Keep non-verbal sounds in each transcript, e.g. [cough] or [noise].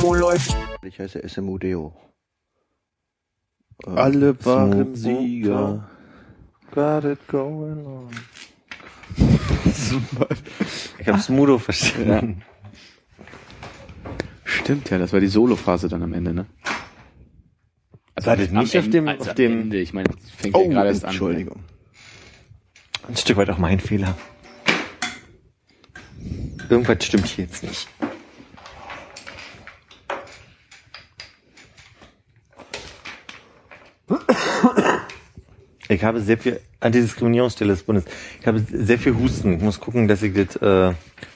Wo läuft? Ich heiße SMUDO. Äh, Alle waren Sieger. Got it going on. [laughs] Ich habe Smudo verstanden. Stimmt, ja, das war die Solo-Phase dann am Ende, ne? Also am nicht auf dem- also auf dem- Ende, ich meine, das fängt Oh, ja gerade erst an. Entschuldigung. Ein Stück weit auch mein Fehler. Irgendwas stimmt hier jetzt nicht. Ich habe sehr viel Antidiskriminierungsstelle des Bundes. Ich habe sehr viel Husten. Ich muss gucken, dass ich das. Äh,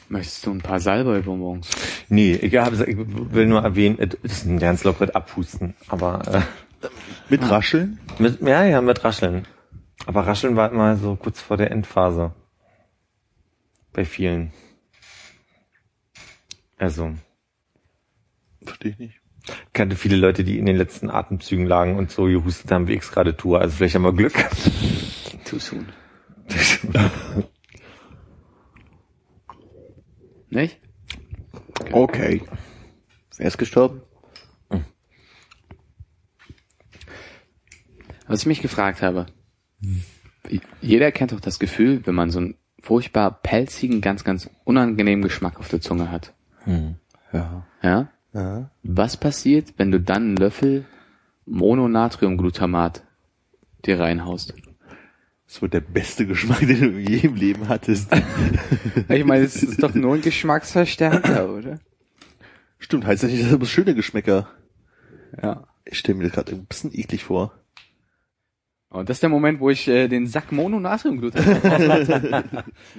Möchtest du ein paar Salbei-Bonbons? nee, ich, habe, ich will nur erwähnen, das ist ein ganz lockeres Abhusten. Aber äh, Mit Rascheln? mit, ja, ja, mit Rascheln. Aber Rascheln war immer so kurz vor der Endphase. Bei vielen. Also, Verstehe ich nicht. Ich kannte viele Leute, die in den letzten Atemzügen lagen und so gehustet haben, wie ich gerade tue. Also vielleicht haben wir Glück. [laughs] Too soon. [laughs] Nicht? Okay. Wer ist gestorben? Was ich mich gefragt habe, jeder kennt doch das Gefühl, wenn man so einen furchtbar pelzigen, ganz, ganz unangenehmen Geschmack auf der Zunge hat. Ja. Ja? Ja. Was passiert, wenn du dann einen Löffel Mononatriumglutamat dir reinhaust? Das wird der beste Geschmack, [laughs] den du je im Leben hattest. [laughs] Ich meine, es ist doch nur ein Geschmacksverstärker, oder? Stimmt, heißt das nicht, dass das schöne Geschmäcker. Ja. Ich stelle mir das gerade ein bisschen eklig vor. Und das ist der Moment, wo ich äh, den Sack Flasche-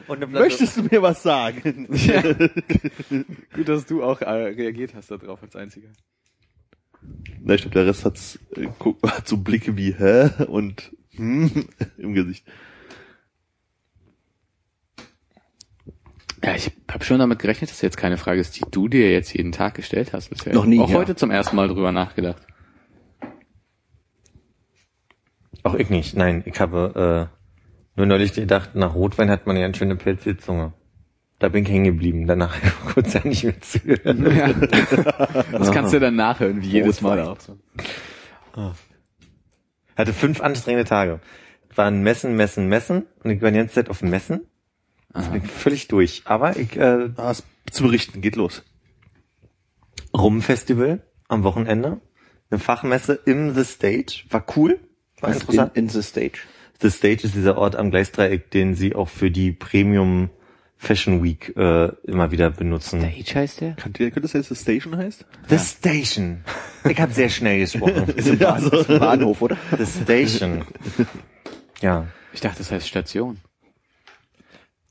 [laughs] Möchtest du mir was sagen? ja. [laughs] Gut, dass du auch äh, reagiert hast darauf als einziger. Na, ich glaube, der Rest hat's, äh, guck, [laughs] hat so Blicke wie, hä? Und, hm, im Gesicht. Ja, ich habe schon damit gerechnet, dass jetzt keine Frage ist, die du dir jetzt jeden Tag gestellt hast bisher. Noch nie, Auch ja. heute zum ersten Mal drüber nachgedacht. Auch ich nicht. Nein, ich habe äh, nur neulich gedacht, nach Rotwein hat man ja eine schöne pelzige Zunge. Da bin ich hängen geblieben. Danach [laughs] kurz ja nicht mehr zuhören. Ja. [laughs] Das kannst du dann nachhören, wie jedes Mal auch. so. Hatte fünf anstrengende Tage. Waren Messen, Messen, Messen. Und ich war die ganze Zeit auf Messen. Ich bin völlig durch. Aber ich, äh, Ah, es- zu berichten, geht los. Rum-Festival am Wochenende. Eine Fachmesse im The Stage. War cool. War interessant. In, in the stage. The Stage ist dieser Ort am Gleisdreieck, den sie auch für die Premium Fashion Week äh, immer wieder benutzen. Stage heißt der? Kann, könnte das jetzt The Station heißt? The Station. Ich habe sehr schnell gesprochen. [laughs] Ja, so. Bahnhof, oder? The Station. Ja. Ich dachte, das heißt Station.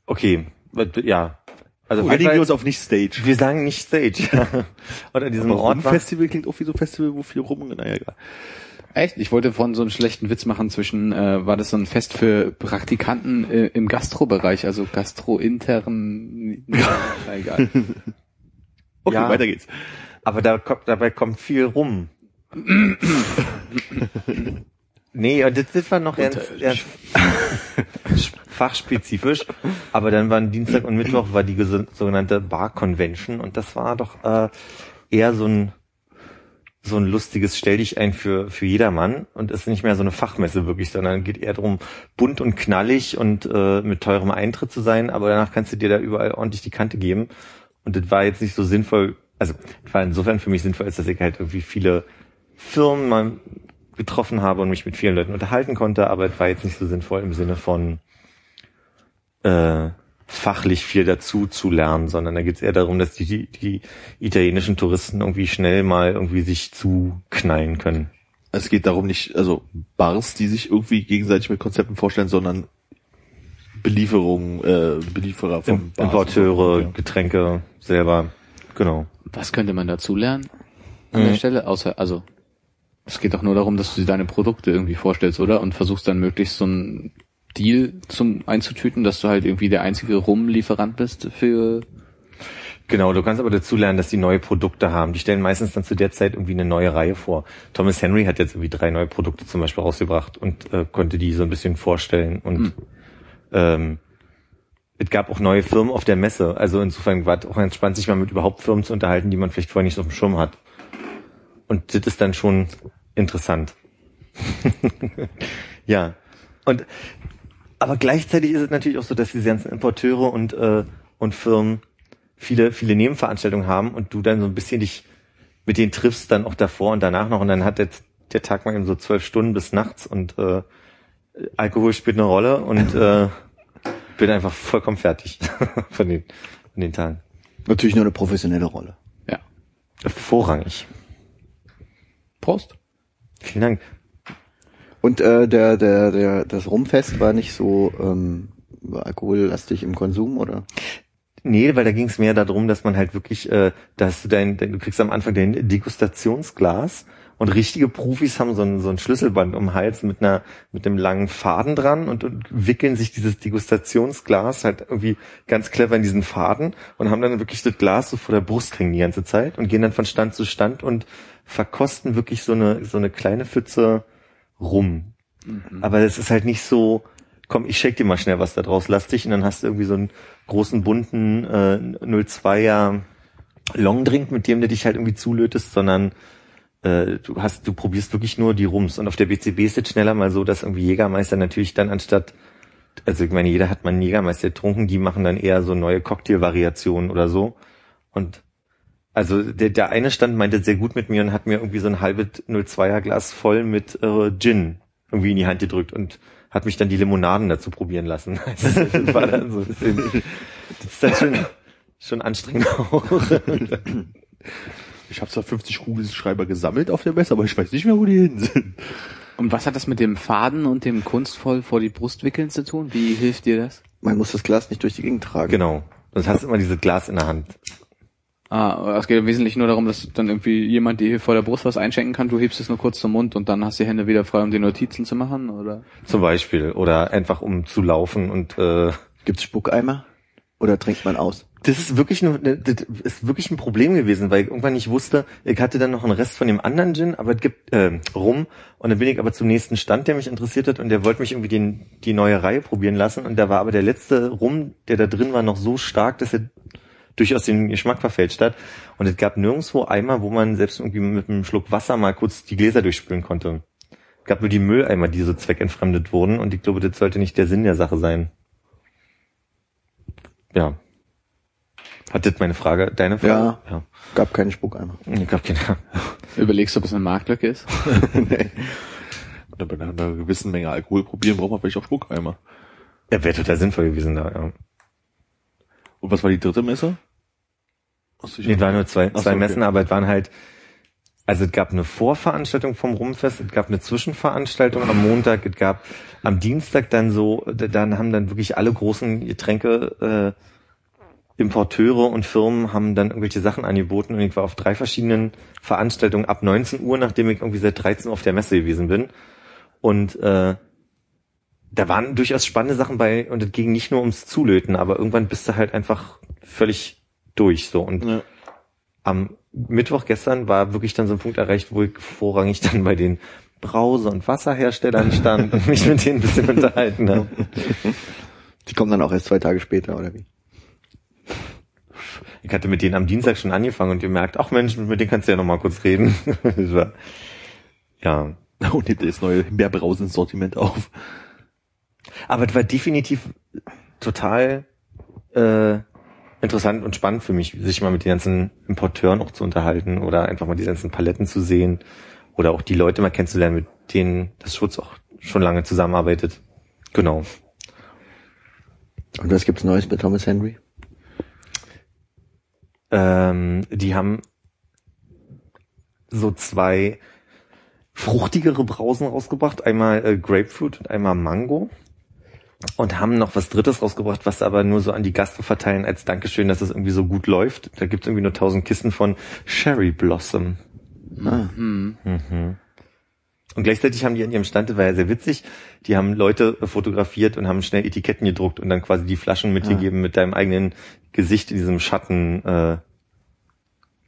Okay. Ja. Also jeden Einigen wir uns auf nicht Stage. wir sagen nicht Stage. [laughs] Ja. Und an diesem Aber Ort Festival klingt auch wie so ein Festival, wo viel rum, naja, egal. Echt? Ich wollte von so einen schlechten Witz machen zwischen, äh, war das so ein Fest für Praktikanten äh, im Gastrobereich, also Gastrointern, [laughs] egal. Okay, Ja. weiter geht's. aber da kommt, dabei kommt viel rum. nee, und das, das war noch ganz, [laughs] ganz fachspezifisch. Aber dann waren Dienstag und Mittwoch war die sogenannte Bar Convention und das war doch äh, eher so ein so ein lustiges Stell dich ein für für jedermann und ist nicht mehr so eine Fachmesse wirklich, sondern geht eher darum, bunt und knallig und äh, mit teurem Eintritt zu sein, aber danach kannst du dir da überall ordentlich die Kante geben. Und das war jetzt nicht so sinnvoll, also das war insofern für mich sinnvoll, als dass ich halt irgendwie viele Firmen mal getroffen habe und mich mit vielen Leuten unterhalten konnte, aber es war jetzt nicht so sinnvoll im Sinne von äh, fachlich viel dazu zu lernen, sondern da geht es eher darum, dass die, die, die italienischen Touristen irgendwie schnell mal irgendwie sich zuknallen können. Es geht darum nicht, also Bars, die sich irgendwie gegenseitig mit Konzepten vorstellen, sondern Belieferungen, äh, Belieferer von Bars. Importeure, Ja. Getränke selber. Genau. Was könnte man dazu lernen an der Mhm. Stelle? Außer, also, es geht doch nur darum, dass du deine Produkte irgendwie vorstellst, oder? Und versuchst dann möglichst so einen Deal zum einzutüten, dass du halt irgendwie der einzige Rumlieferant bist für Genau, du kannst aber dazu lernen, dass die neue Produkte haben. Die stellen meistens dann zu der Zeit irgendwie eine neue Reihe vor. Thomas Henry hat jetzt irgendwie drei neue Produkte zum Beispiel rausgebracht und äh, konnte die so ein bisschen vorstellen. Und ähm, es gab auch neue Firmen auf der Messe. Also insofern war es auch entspannt, sich mal mit überhaupt Firmen zu unterhalten, die man vielleicht vorher nicht so auf dem Schirm hat. Und das ist dann schon interessant. [laughs] ja. Und aber gleichzeitig ist es natürlich auch so, dass diese ganzen Importeure und, äh, und Firmen viele, viele Nebenveranstaltungen haben und du dann so ein bisschen dich mit denen triffst, dann auch davor und danach noch und dann hat jetzt der Tag mal eben so zwölf Stunden bis nachts und äh, Alkohol spielt eine Rolle und äh, [laughs] bin einfach vollkommen fertig [laughs] von den, von den Tagen. Natürlich nur eine professionelle Rolle. ja. Vorrangig. Prost. Vielen Dank. Und äh, der, der, der, das Rumfest war nicht so ähm, alkohollastig im Konsum, oder? Nee, weil da ging es mehr darum, dass man halt wirklich, äh, dass du dein, du kriegst am Anfang dein Degustationsglas und richtige Profis haben so ein, so ein Schlüsselband um den Hals mit einer, mit einem langen Faden dran und, und wickeln sich dieses Degustationsglas halt irgendwie ganz clever in diesen Faden und haben dann wirklich das Glas so vor der Brust hängen die ganze Zeit und gehen dann von Stand zu Stand und verkosten wirklich so eine, so eine kleine Pfütze rum. Aber das ist halt nicht so, komm, ich shake dir mal schnell was da draus, lass dich und dann hast du irgendwie so einen großen bunten äh, 02er Longdrink, mit dem du dich halt irgendwie zulötest, sondern äh, du hast, du probierst wirklich nur die Rums. Und auf der BCB ist es schneller mal so, dass irgendwie Jägermeister natürlich dann anstatt, also ich meine, jeder hat mal einen Jägermeister getrunken, die machen dann eher so neue Cocktailvariationen oder so. Und also der, der eine Stand meinte sehr gut mit mir und hat mir irgendwie so ein halbes 02er Glas voll mit äh, Gin irgendwie in die Hand gedrückt und hat mich dann die Limonaden dazu probieren lassen. [laughs] Also das war dann so ein bisschen, das ist dann schon, schon anstrengend auch. Ich habe zwar 50 Kugelschreiber gesammelt auf der Messe, aber ich weiß nicht mehr, wo die hin sind. Und was hat das mit dem Faden und dem kunstvoll vor die Brust wickeln zu tun? Wie hilft dir das? Man muss das Glas nicht durch die Gegend tragen. Genau. Sonst hast du immer dieses Glas in der Hand. Ah, es geht im Wesentlichen nur darum, dass dann irgendwie jemand dir hier vor der Brust was einschenken kann, du hebst es nur kurz zum Mund und dann hast du die Hände wieder frei, um die Notizen zu machen, oder? Zum Beispiel. Oder einfach um zu laufen und äh, Gibt's Spuckeimer? Oder trinkt man aus? das ist wirklich nur, das ist wirklich ein Problem gewesen, weil ich irgendwann nicht wusste, ich hatte dann noch einen Rest von dem anderen Gin, aber es gibt äh, rum und dann bin ich aber zum nächsten Stand, der mich interessiert hat und der wollte mich irgendwie den, die neue Reihe probieren lassen und da war aber der letzte Rum, der da drin war, noch so stark, dass er durchaus den Geschmack verfälscht hat und es gab nirgendwo Eimer, wo man selbst irgendwie mit einem Schluck Wasser mal kurz die Gläser durchspülen konnte. Es gab nur die Mülleimer, die so zweckentfremdet wurden und ich glaube, das sollte nicht der Sinn der Sache sein. Ja. Hat das meine Frage, deine Frage? Ja. Gab keine Spuckeimer. Ich glaube, genau. Überlegst du, ob es eine Marktlücke ist? [laughs] Oder bei einer gewissen Menge Alkohol probieren, braucht man vielleicht auch Spuckeimer. Ja, wäre total sinnvoll gewesen da, ja. Und was war die dritte Messe? Es waren nur zwei, Ach so, zwei okay. Messen, aber es waren halt, also es gab eine Vorveranstaltung vom Rumfest, es gab eine Zwischenveranstaltung am Montag, es gab am Dienstag dann so, da- dann haben dann wirklich alle großen Getränke, äh, Importeure und Firmen haben dann irgendwelche Sachen angeboten und ich war auf drei verschiedenen Veranstaltungen ab 19 Uhr, nachdem ich irgendwie seit 13 Uhr auf der Messe gewesen bin. Und äh, da waren durchaus spannende Sachen bei und es ging nicht nur ums Zulöten, aber irgendwann bist du halt einfach völlig durch so und Ja. am Mittwoch gestern war wirklich dann so ein Punkt erreicht, wo ich vorrangig dann bei den Brause- und Wasserherstellern stand und mich mit denen ein bisschen unterhalten habe. Die kommen dann auch erst zwei Tage später, oder wie? Ich hatte mit denen am Dienstag schon angefangen und gemerkt, ach Mensch, mit denen kannst du ja noch mal kurz reden. [laughs] War, ja. Und nimmt das neue Himbeerbrausen-Sortiment auf. Aber es war definitiv total äh, interessant und spannend für mich, sich mal mit den ganzen Importeuren auch zu unterhalten oder einfach mal die ganzen Paletten zu sehen oder auch die Leute mal kennenzulernen, mit denen das Schutz auch schon lange zusammenarbeitet. Genau. Und was gibt's Neues bei Thomas Henry? Ähm, die haben so zwei fruchtigere Brausen rausgebracht. Einmal äh, Grapefruit und einmal Mango. Und haben noch was Drittes rausgebracht, was aber nur so an die Gastro verteilen als Dankeschön, dass es irgendwie so gut läuft. Da gibt's irgendwie nur tausend Kisten von Cherry Blossom. Ah. Mhm. Und gleichzeitig haben die an ihrem Stand, das war ja sehr witzig, die haben Leute fotografiert und haben schnell Etiketten gedruckt und dann quasi die Flaschen mitgegeben mit deinem eigenen Gesicht in diesem Schatten, äh,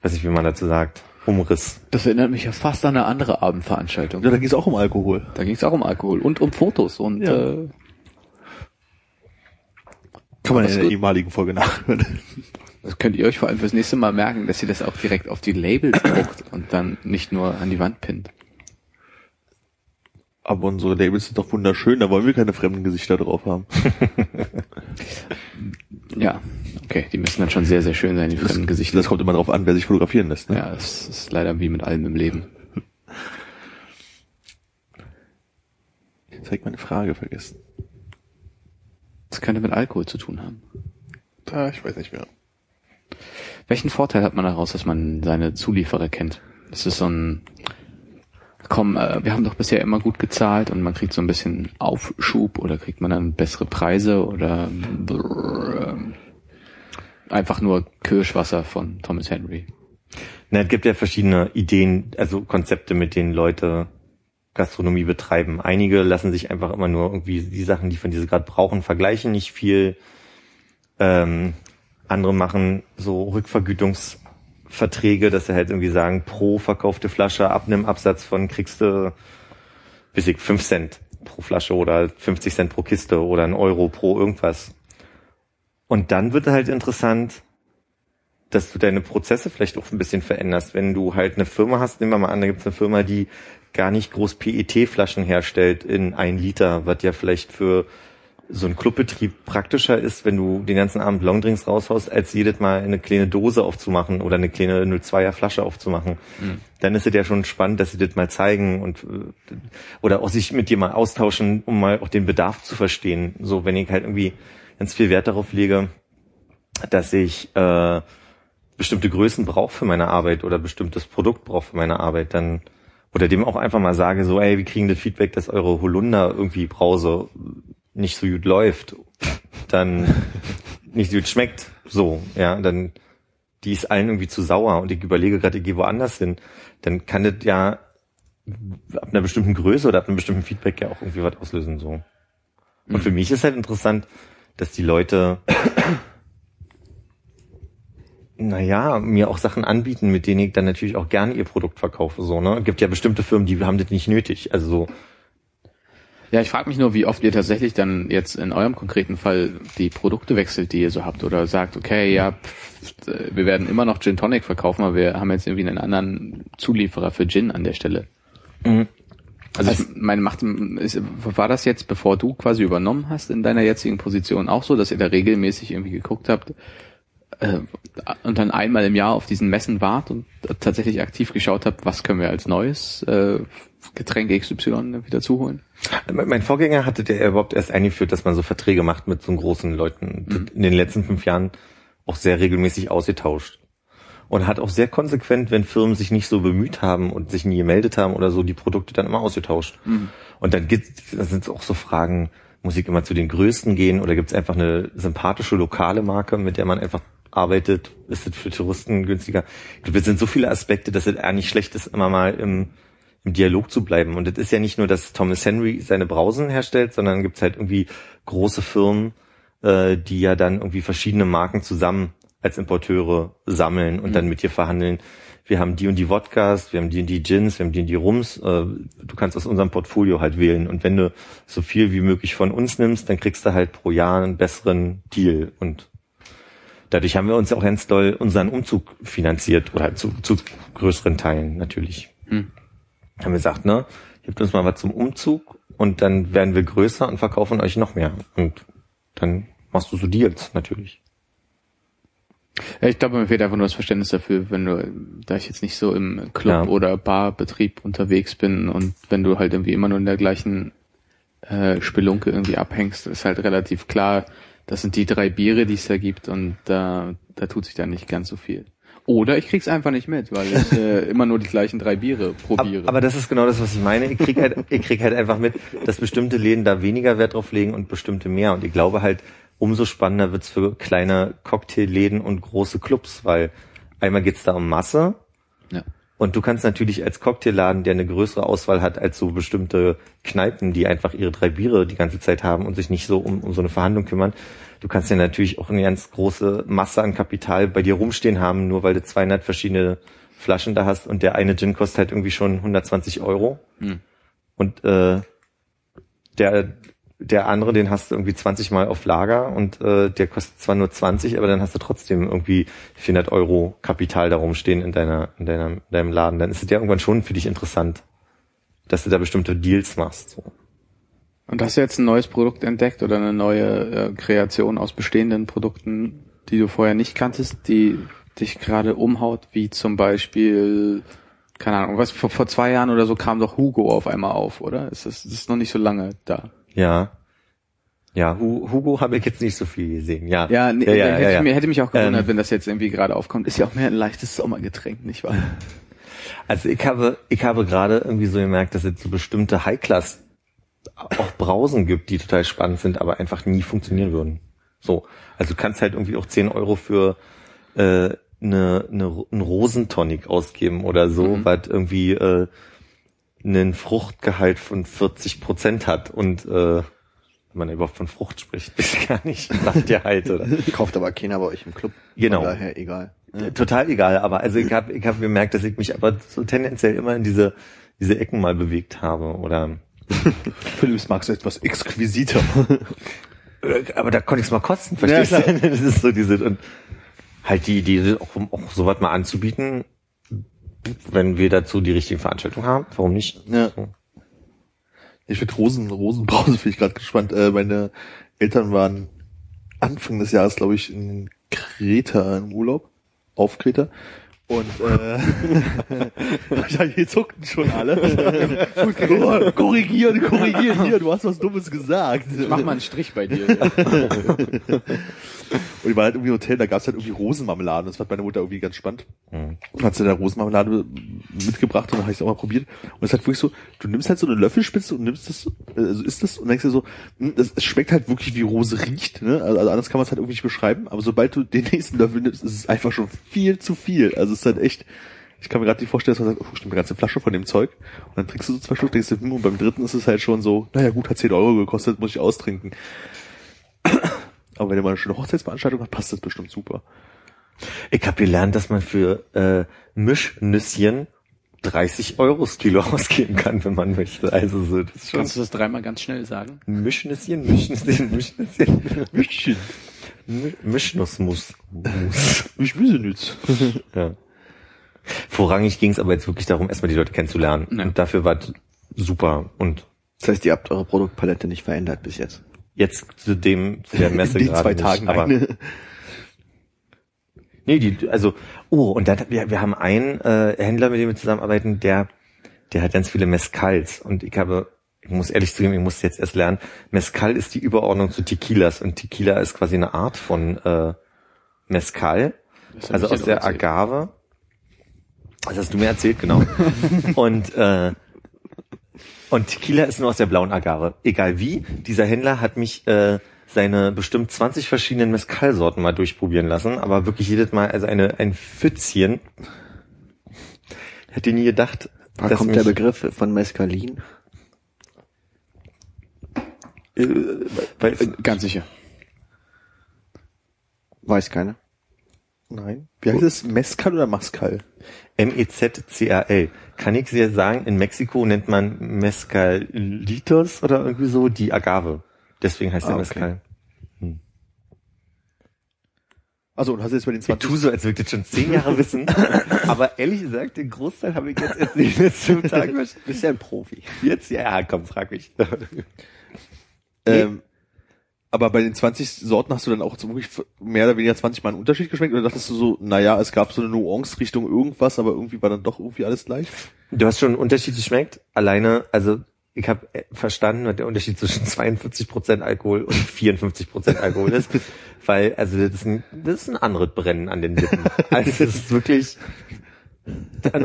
weiß nicht, wie man dazu sagt, Umriss. Das erinnert mich ja fast an eine andere Abendveranstaltung. Ja, da ging es auch um Alkohol. Da ging es auch um Alkohol und um Fotos und Ja. äh, Kann man Das in der ehemaligen Folge nachhören. das könnt ihr euch vor allem fürs nächste Mal merken, dass ihr das auch direkt auf die Labels [coughs] druckt und dann nicht nur an die Wand pinnt. Aber unsere Labels sind doch wunderschön, da wollen wir keine fremden Gesichter drauf haben. [laughs] Ja, okay, die müssen dann schon sehr, sehr schön sein, die fremden Gesichter. Das kommt immer drauf an, wer sich fotografieren lässt. Ne? ja, das ist leider wie mit allem im Leben. Jetzt habe ich meine Frage vergessen. Das könnte mit Alkohol zu tun haben. Ah, ich weiß nicht mehr. Welchen Vorteil hat man daraus, dass man seine Zulieferer kennt? Das ist so ein, komm, äh, wir haben doch bisher immer gut gezahlt und man kriegt so ein bisschen Aufschub oder kriegt man dann bessere Preise oder brrr, ähm, einfach nur Kirschwasser von Thomas Henry. Na, es gibt ja verschiedene Ideen, also Konzepte, mit denen Leute Gastronomie betreiben. Einige lassen sich einfach immer nur irgendwie die Sachen, die von diese gerade brauchen, vergleichen nicht viel. Ähm, andere machen so Rückvergütungsverträge, dass sie halt irgendwie sagen, pro verkaufte Flasche ab einem Absatz von kriegst du bis ich 5 Cent pro Flasche oder 50 Cent pro Kiste oder ein Euro pro irgendwas. Und dann wird halt interessant, dass du deine Prozesse vielleicht auch ein bisschen veränderst. Wenn du halt eine Firma hast, nehmen wir mal an, da gibt es eine Firma, die gar nicht groß PET-Flaschen herstellt in ein Liter, was ja vielleicht für so einen Clubbetrieb praktischer ist, wenn du den ganzen Abend Longdrinks raushaust, als jedes Mal eine kleine Dose aufzumachen oder eine kleine 02er Flasche aufzumachen. Dann ist es ja schon spannend, dass sie das mal zeigen und äh, oder auch sich mit dir mal austauschen, um mal auch den Bedarf zu verstehen. So, wenn ich halt irgendwie ganz viel Wert darauf lege, dass ich äh, bestimmte Größen brauche für meine Arbeit oder bestimmtes Produkt brauche für meine Arbeit, dann oder dem auch einfach mal sage, so, ey, wir kriegen das Feedback, dass eure Holunder irgendwie Brause nicht so gut läuft, dann [laughs] nicht so gut schmeckt, so, ja, dann die ist allen irgendwie zu sauer und ich überlege gerade, ich gehe woanders hin, dann kann das ja ab einer bestimmten Größe oder ab einem bestimmten Feedback ja auch irgendwie was auslösen, so. Und für mich ist halt interessant, dass die Leute naja, mir auch Sachen anbieten, mit denen ich dann natürlich auch gerne ihr Produkt verkaufe. So, ne? Gibt ja bestimmte Firmen, die haben das nicht nötig. Also so, Ja, ich frage mich nur, wie oft ihr tatsächlich dann jetzt in eurem konkreten Fall die Produkte wechselt, die ihr so habt, oder sagt, okay, ja, pff, äh, wir werden immer noch Gin Tonic verkaufen, aber wir haben jetzt irgendwie einen anderen Zulieferer für Gin an der Stelle. Also ich meine, macht, ist, war das jetzt, bevor du quasi übernommen hast in deiner jetzigen Position auch so, dass ihr da regelmäßig irgendwie geguckt habt äh, und dann einmal im Jahr auf diesen Messen wart und tatsächlich aktiv geschaut habt, was können wir als neues äh, Getränk XY wieder zuholen? mein Vorgänger hatte der überhaupt erst eingeführt, dass man so Verträge macht mit so großen Leuten. In den letzten fünf Jahren auch sehr regelmäßig ausgetauscht. Und hat auch sehr konsequent, wenn Firmen sich nicht so bemüht haben und sich nie gemeldet haben oder so, die Produkte dann immer ausgetauscht. Und dann gibt das sind auch so Fragen, muss ich immer zu den Größten gehen oder gibt es einfach eine sympathische lokale Marke, mit der man einfach arbeitet? Ist es für Touristen günstiger? Ich glaube, es sind so viele Aspekte, dass es eigentlich schlecht ist, immer mal im, im Dialog zu bleiben. Und es ist ja nicht nur, dass Thomas Henry seine Brausen herstellt, sondern gibt es halt irgendwie große Firmen, äh, die ja dann irgendwie verschiedene Marken zusammen als Importeure sammeln und dann mit dir verhandeln. Wir haben die und die Wodkas, wir haben die und die Gins, wir haben die und die Rums. Äh, du kannst aus unserem Portfolio halt wählen. Und wenn du so viel wie möglich von uns nimmst, dann kriegst du halt pro Jahr einen besseren Deal. Und dadurch haben wir uns auch ganz doll unseren Umzug finanziert oder halt zu, zu größeren Teilen natürlich. Hm. Haben wir gesagt, ne, gebt uns mal was zum Umzug und dann werden wir größer und verkaufen euch noch mehr. Und dann machst du so Deals natürlich. Ja, ich glaube, mir fehlt einfach nur das Verständnis dafür, wenn du, da ich jetzt nicht so im Club Ja. oder Barbetrieb unterwegs bin und wenn du halt irgendwie immer nur in der gleichen äh, Spelunke irgendwie abhängst, ist halt relativ klar, das sind die drei Biere, die es da gibt und da, da tut sich dann nicht ganz so viel. Oder ich krieg's einfach nicht mit, weil ich äh, immer nur die gleichen drei Biere probiere. Aber, aber das ist genau das, was ich meine. Ich krieg halt, ich krieg halt einfach mit, dass bestimmte Läden da weniger Wert drauf legen und bestimmte mehr. Und ich glaube halt, umso spannender wird's für kleine Cocktailläden und große Clubs, weil einmal geht's da um Masse. Ja. Und du kannst natürlich als Cocktailladen, der eine größere Auswahl hat als so bestimmte Kneipen, die einfach ihre drei Biere die ganze Zeit haben und sich nicht so um, um so eine Verhandlung kümmern, du kannst ja natürlich auch eine ganz große Masse an Kapital bei dir rumstehen haben, nur weil du 200 verschiedene Flaschen da hast und der eine Gin kostet halt irgendwie schon 120 Euro. Hm. Und äh, der der andere, den hast du irgendwie 20 Mal auf Lager und äh, der kostet zwar nur 20, aber dann hast du trotzdem irgendwie 400 Euro Kapital da rumstehen in deiner, in deiner, in deinem Laden. Dann ist es ja irgendwann schon für dich interessant, dass du da bestimmte Deals machst. So. Und hast du jetzt ein neues Produkt entdeckt oder eine neue äh, Kreation aus bestehenden Produkten, die du vorher nicht kanntest, die dich gerade umhaut, wie zum Beispiel, keine Ahnung, was vor, vor zwei Jahren oder so kam doch Hugo auf einmal auf, oder? Ist das, das ist noch nicht so lange da? Ja. Ja, Hu Hugo habe ich jetzt nicht so viel gesehen. Ja, Ja, nee, ja, ja, hätte, ja. Mir, hätte mich auch gewundert, Ähm. wenn das jetzt irgendwie gerade aufkommt. Ist ja auch mehr ein leichtes Sommergetränk, nicht wahr? [laughs] Also ich habe, ich habe gerade irgendwie so gemerkt, dass es so bestimmte High-Class auch Brausen gibt, die total spannend sind, aber einfach nie funktionieren würden. So. Also du kannst halt irgendwie auch 10 Euro für äh, eine, eine, einen Rosentonic ausgeben oder so, Mhm. was irgendwie äh, einen Fruchtgehalt von 40 Prozent hat und äh, wenn man überhaupt von Frucht spricht, [laughs] ist gar nicht, sagt ihr halt, oder? Kauft aber keiner bei euch im Club. Genau. Von daher egal. Total egal, aber also ich habe ich hab gemerkt, dass ich mich aber so tendenziell immer in diese diese Ecken mal bewegt habe oder [laughs] Philips magst du etwas exquisiter. [laughs] aber da konnte ich es mal kosten, verstehst Ja, du? Das ist so diese und halt die Idee auch, auch sowas mal anzubieten, wenn wir dazu die richtigen Veranstaltungen haben, warum nicht? Ja. Ich finde Rosen, Rosenbrause [laughs] finde ich gerade gespannt. Äh, meine Eltern waren Anfang des Jahres, glaube ich, in Kreta im Urlaub. Auf Kreta. Und äh, [laughs] ja, hier zuckten schon alle. [laughs] oh, korrigieren, korrigieren hier, du hast was Dummes gesagt. Ich mach mal einen Strich bei dir. Und die waren halt irgendwie im Hotel, da gab's halt irgendwie Rosenmarmelade. Das fand meine Mutter irgendwie ganz spannend. Mhm. Und hat sie da Rosenmarmelade mitgebracht und dann habe ich es auch mal probiert. Und es ist halt wirklich so, du nimmst halt so eine Löffelspitze und nimmst das, also isst das und denkst dir so, hm, das, es schmeckt halt wirklich wie Rose riecht, ne? Also, also anders kann man es halt irgendwie nicht beschreiben. Aber sobald du den [laughs] nächsten Löffel nimmst, ist es einfach schon viel zu viel. Also es ist halt echt, ich kann mir gerade nicht vorstellen, dass man sagt, oh, stimmt, eine ganze Flasche von dem Zeug. Und dann trinkst du so zwei Stück, denkst du, hm, und beim dritten ist es halt schon so, naja gut, hat 10 Euro gekostet, muss ich austrinken. Aber wenn ihr mal eine schöne Hochzeitsveranstaltung habt, passt das bestimmt super. Ich habe gelernt, dass man für äh, Mischnüsschen 30 Euro das Kilo [laughs] ausgeben kann, wenn man möchte. Also so, das ist schon Kannst du das dreimal ganz schnell sagen? Mischnüsschen, Mischnüsschen, Mischnüsschen, München. Mi- Mischnussmus. Mus. Ich wüsste nichts. [laughs] Ja. Vorrangig ging es aber jetzt wirklich darum, erstmal die Leute kennenzulernen. Ja. Und dafür war es super. Und Das heißt, ihr habt eure Produktpalette nicht verändert bis jetzt. Jetzt zu dem, zu der Messe In den gerade zwei nicht, Tagen. aber. Nee, die, also, oh, und dann, wir, wir haben einen äh, Händler, mit dem wir zusammenarbeiten, der, der hat ganz viele Mescals. Und ich habe, ich muss ehrlich zugeben, ich muss jetzt erst lernen, Mescal ist die Überordnung zu Tequilas. Und Tequila ist quasi eine Art von äh, Mescal, also aus der erzählt. Agave. Das hast du mir erzählt, genau. [laughs] und äh, und Tequila ist nur aus der blauen Agave. Egal wie, dieser Händler hat mich äh, seine bestimmt 20 verschiedenen Mezcal-Sorten mal durchprobieren lassen, aber wirklich jedes Mal, also eine, ein Pfützchen. Hätte nie gedacht, Da kommt der Begriff von Mescalin. äh, Ganz sicher. Weiß keiner. Nein. Wie heißt es? Mezcal oder Mascal? M-E-Z-C-A-L. Kann ich dir sagen, in Mexiko nennt man Mezcalitos oder irgendwie so die Agave. Deswegen heißt der Ah, okay. Mezcal. Also, und hast du jetzt bei den Ich 20... tue so, als würde ich das schon zehn Jahre [laughs] wissen. aber ehrlich gesagt, den Großteil habe ich jetzt erst den letzten verstanden. Bist ja ein Profi. Jetzt, ja, komm, frag mich. ähm, aber bei den 20 Sorten hast du dann auch so wirklich mehr oder weniger 20 Mal einen Unterschied geschmeckt? Oder dachtest du so, naja, es gab so eine Nuance Richtung irgendwas, aber irgendwie war dann doch irgendwie alles gleich? Du hast schon einen Unterschied geschmeckt. Alleine, also ich habe verstanden, was der Unterschied zwischen 42% Alkohol und 54% Alkohol ist, [laughs] weil also das ist ein, das ist ein anderes Brennen an den Lippen. Also es ist wirklich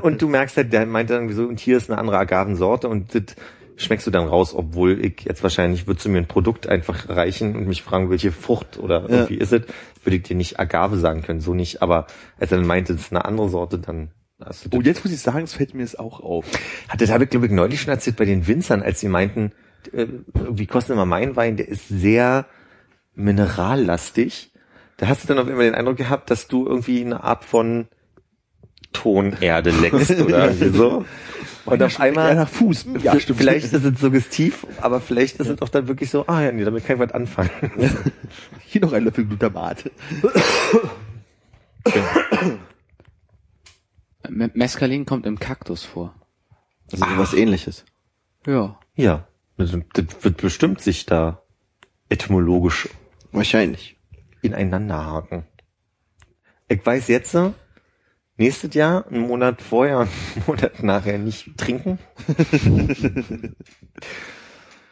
und du merkst halt, der meint dann irgendwie so, und hier ist eine andere Agavensorte und das schmeckst du dann raus, obwohl ich jetzt wahrscheinlich, würdest du mir ein Produkt einfach reichen und mich fragen, welche Frucht oder irgendwie ist es, würde ich dir nicht Agave sagen können, so nicht, aber als er dann meinte, es ist eine andere Sorte, dann hast du Oh, jetzt muss ich sagen, es fällt mir jetzt auch auf. hat, das habe ich, glaube ich, neulich schon erzählt bei den Winzern, als sie meinten, äh, wie kostet immer mein Wein, der ist sehr minerallastig. Da hast du dann auf einmal den Eindruck gehabt, dass du irgendwie eine Art von Tonerde leckst [laughs] oder so. Und auf Ja, einmal, nach Fuß. Ja, stimmt. vielleicht ist es suggestiv, aber vielleicht ist es auch dann wirklich so, ah ja, nee, damit kann ich was anfangen. [laughs] Hier noch ein Löffel Glutamat. Me- Mescalin kommt im Kaktus vor. Also sowas ähnliches. Ja. Ja, das, wird bestimmt sich da etymologisch Wahrscheinlich. ineinander haken. Ich weiß jetzt, so, nächstes Jahr, einen Monat vorher [laughs] einen Monat nachher nicht trinken. [laughs]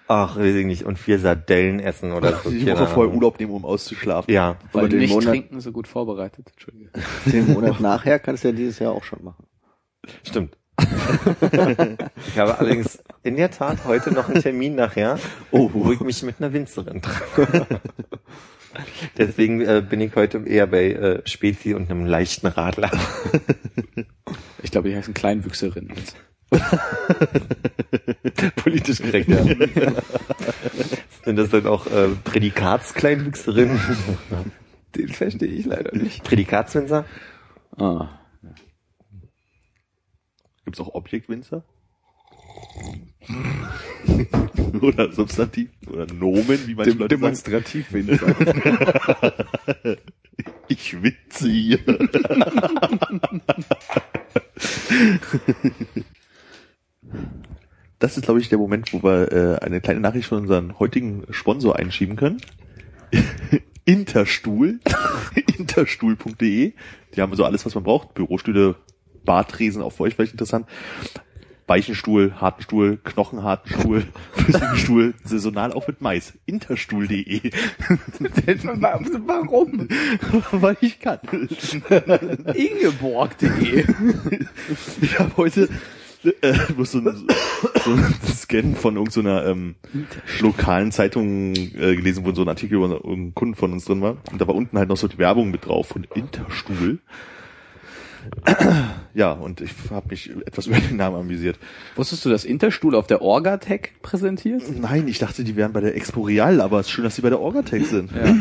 Ach, weiß ich nicht. Und vier Sardellen essen oder so. [laughs] Die Woche vorher. Urlaub nehmen, um auszuschlafen. Ja, Weil Aber den nicht Monat- trinken so gut vorbereitet. Entschuldige. Den Monat nachher kannst du ja dieses Jahr auch schon machen. stimmt. ich habe allerdings in der Tat heute noch einen Termin nachher, Oh. wo ich mich mit einer Winzerin treffe. [laughs] Deswegen äh, bin ich heute eher bei äh, Spezi und einem leichten Radler. [laughs] Ich glaube, die heißen Kleinwüchserin. [laughs] Politisch korrekt, ja. Sind das dann auch äh, Prädikatskleinwüchserinnen? Den verstehe ich leider nicht. Prädikatswinzer? Ah. Gibt's auch Objektwinzer? [laughs] Oder Substantiv? Oder Nomen, wie manche Leute sagen. Demonstrativwinzer. [laughs] Ich witze hier. [laughs] Das ist, glaube ich, der Moment, wo wir äh, eine kleine Nachricht von unserem heutigen Sponsor einschieben können. Interstuhl. Interstuhl.de. Die haben so alles, was man braucht. Bürostühle, Bartresen, auch für euch vielleicht interessant. Weichenstuhl, harten Stuhl, knochenharten Stuhl, [laughs] flüssigen Stuhl, saisonal auch mit Mais. Interstuhl.de. [laughs] Warum? [laughs] Weil ich kann. Ingeborg.de. Ich habe heute äh, bloß so ein, so ein Scan von irgendeiner ähm, lokalen Zeitung äh, gelesen, wo so ein Artikel über einen Kunden von uns drin war. Und da war unten halt noch so die Werbung mit drauf von Interstuhl. Ja, und ich habe mich etwas [laughs] über den Namen amüsiert. Wusstest du, dass Interstuhl auf der Orgatech präsentiert? Nein, ich dachte, die wären bei der Expo Real, aber es ist schön, dass sie bei der Orgatech sind. Ja.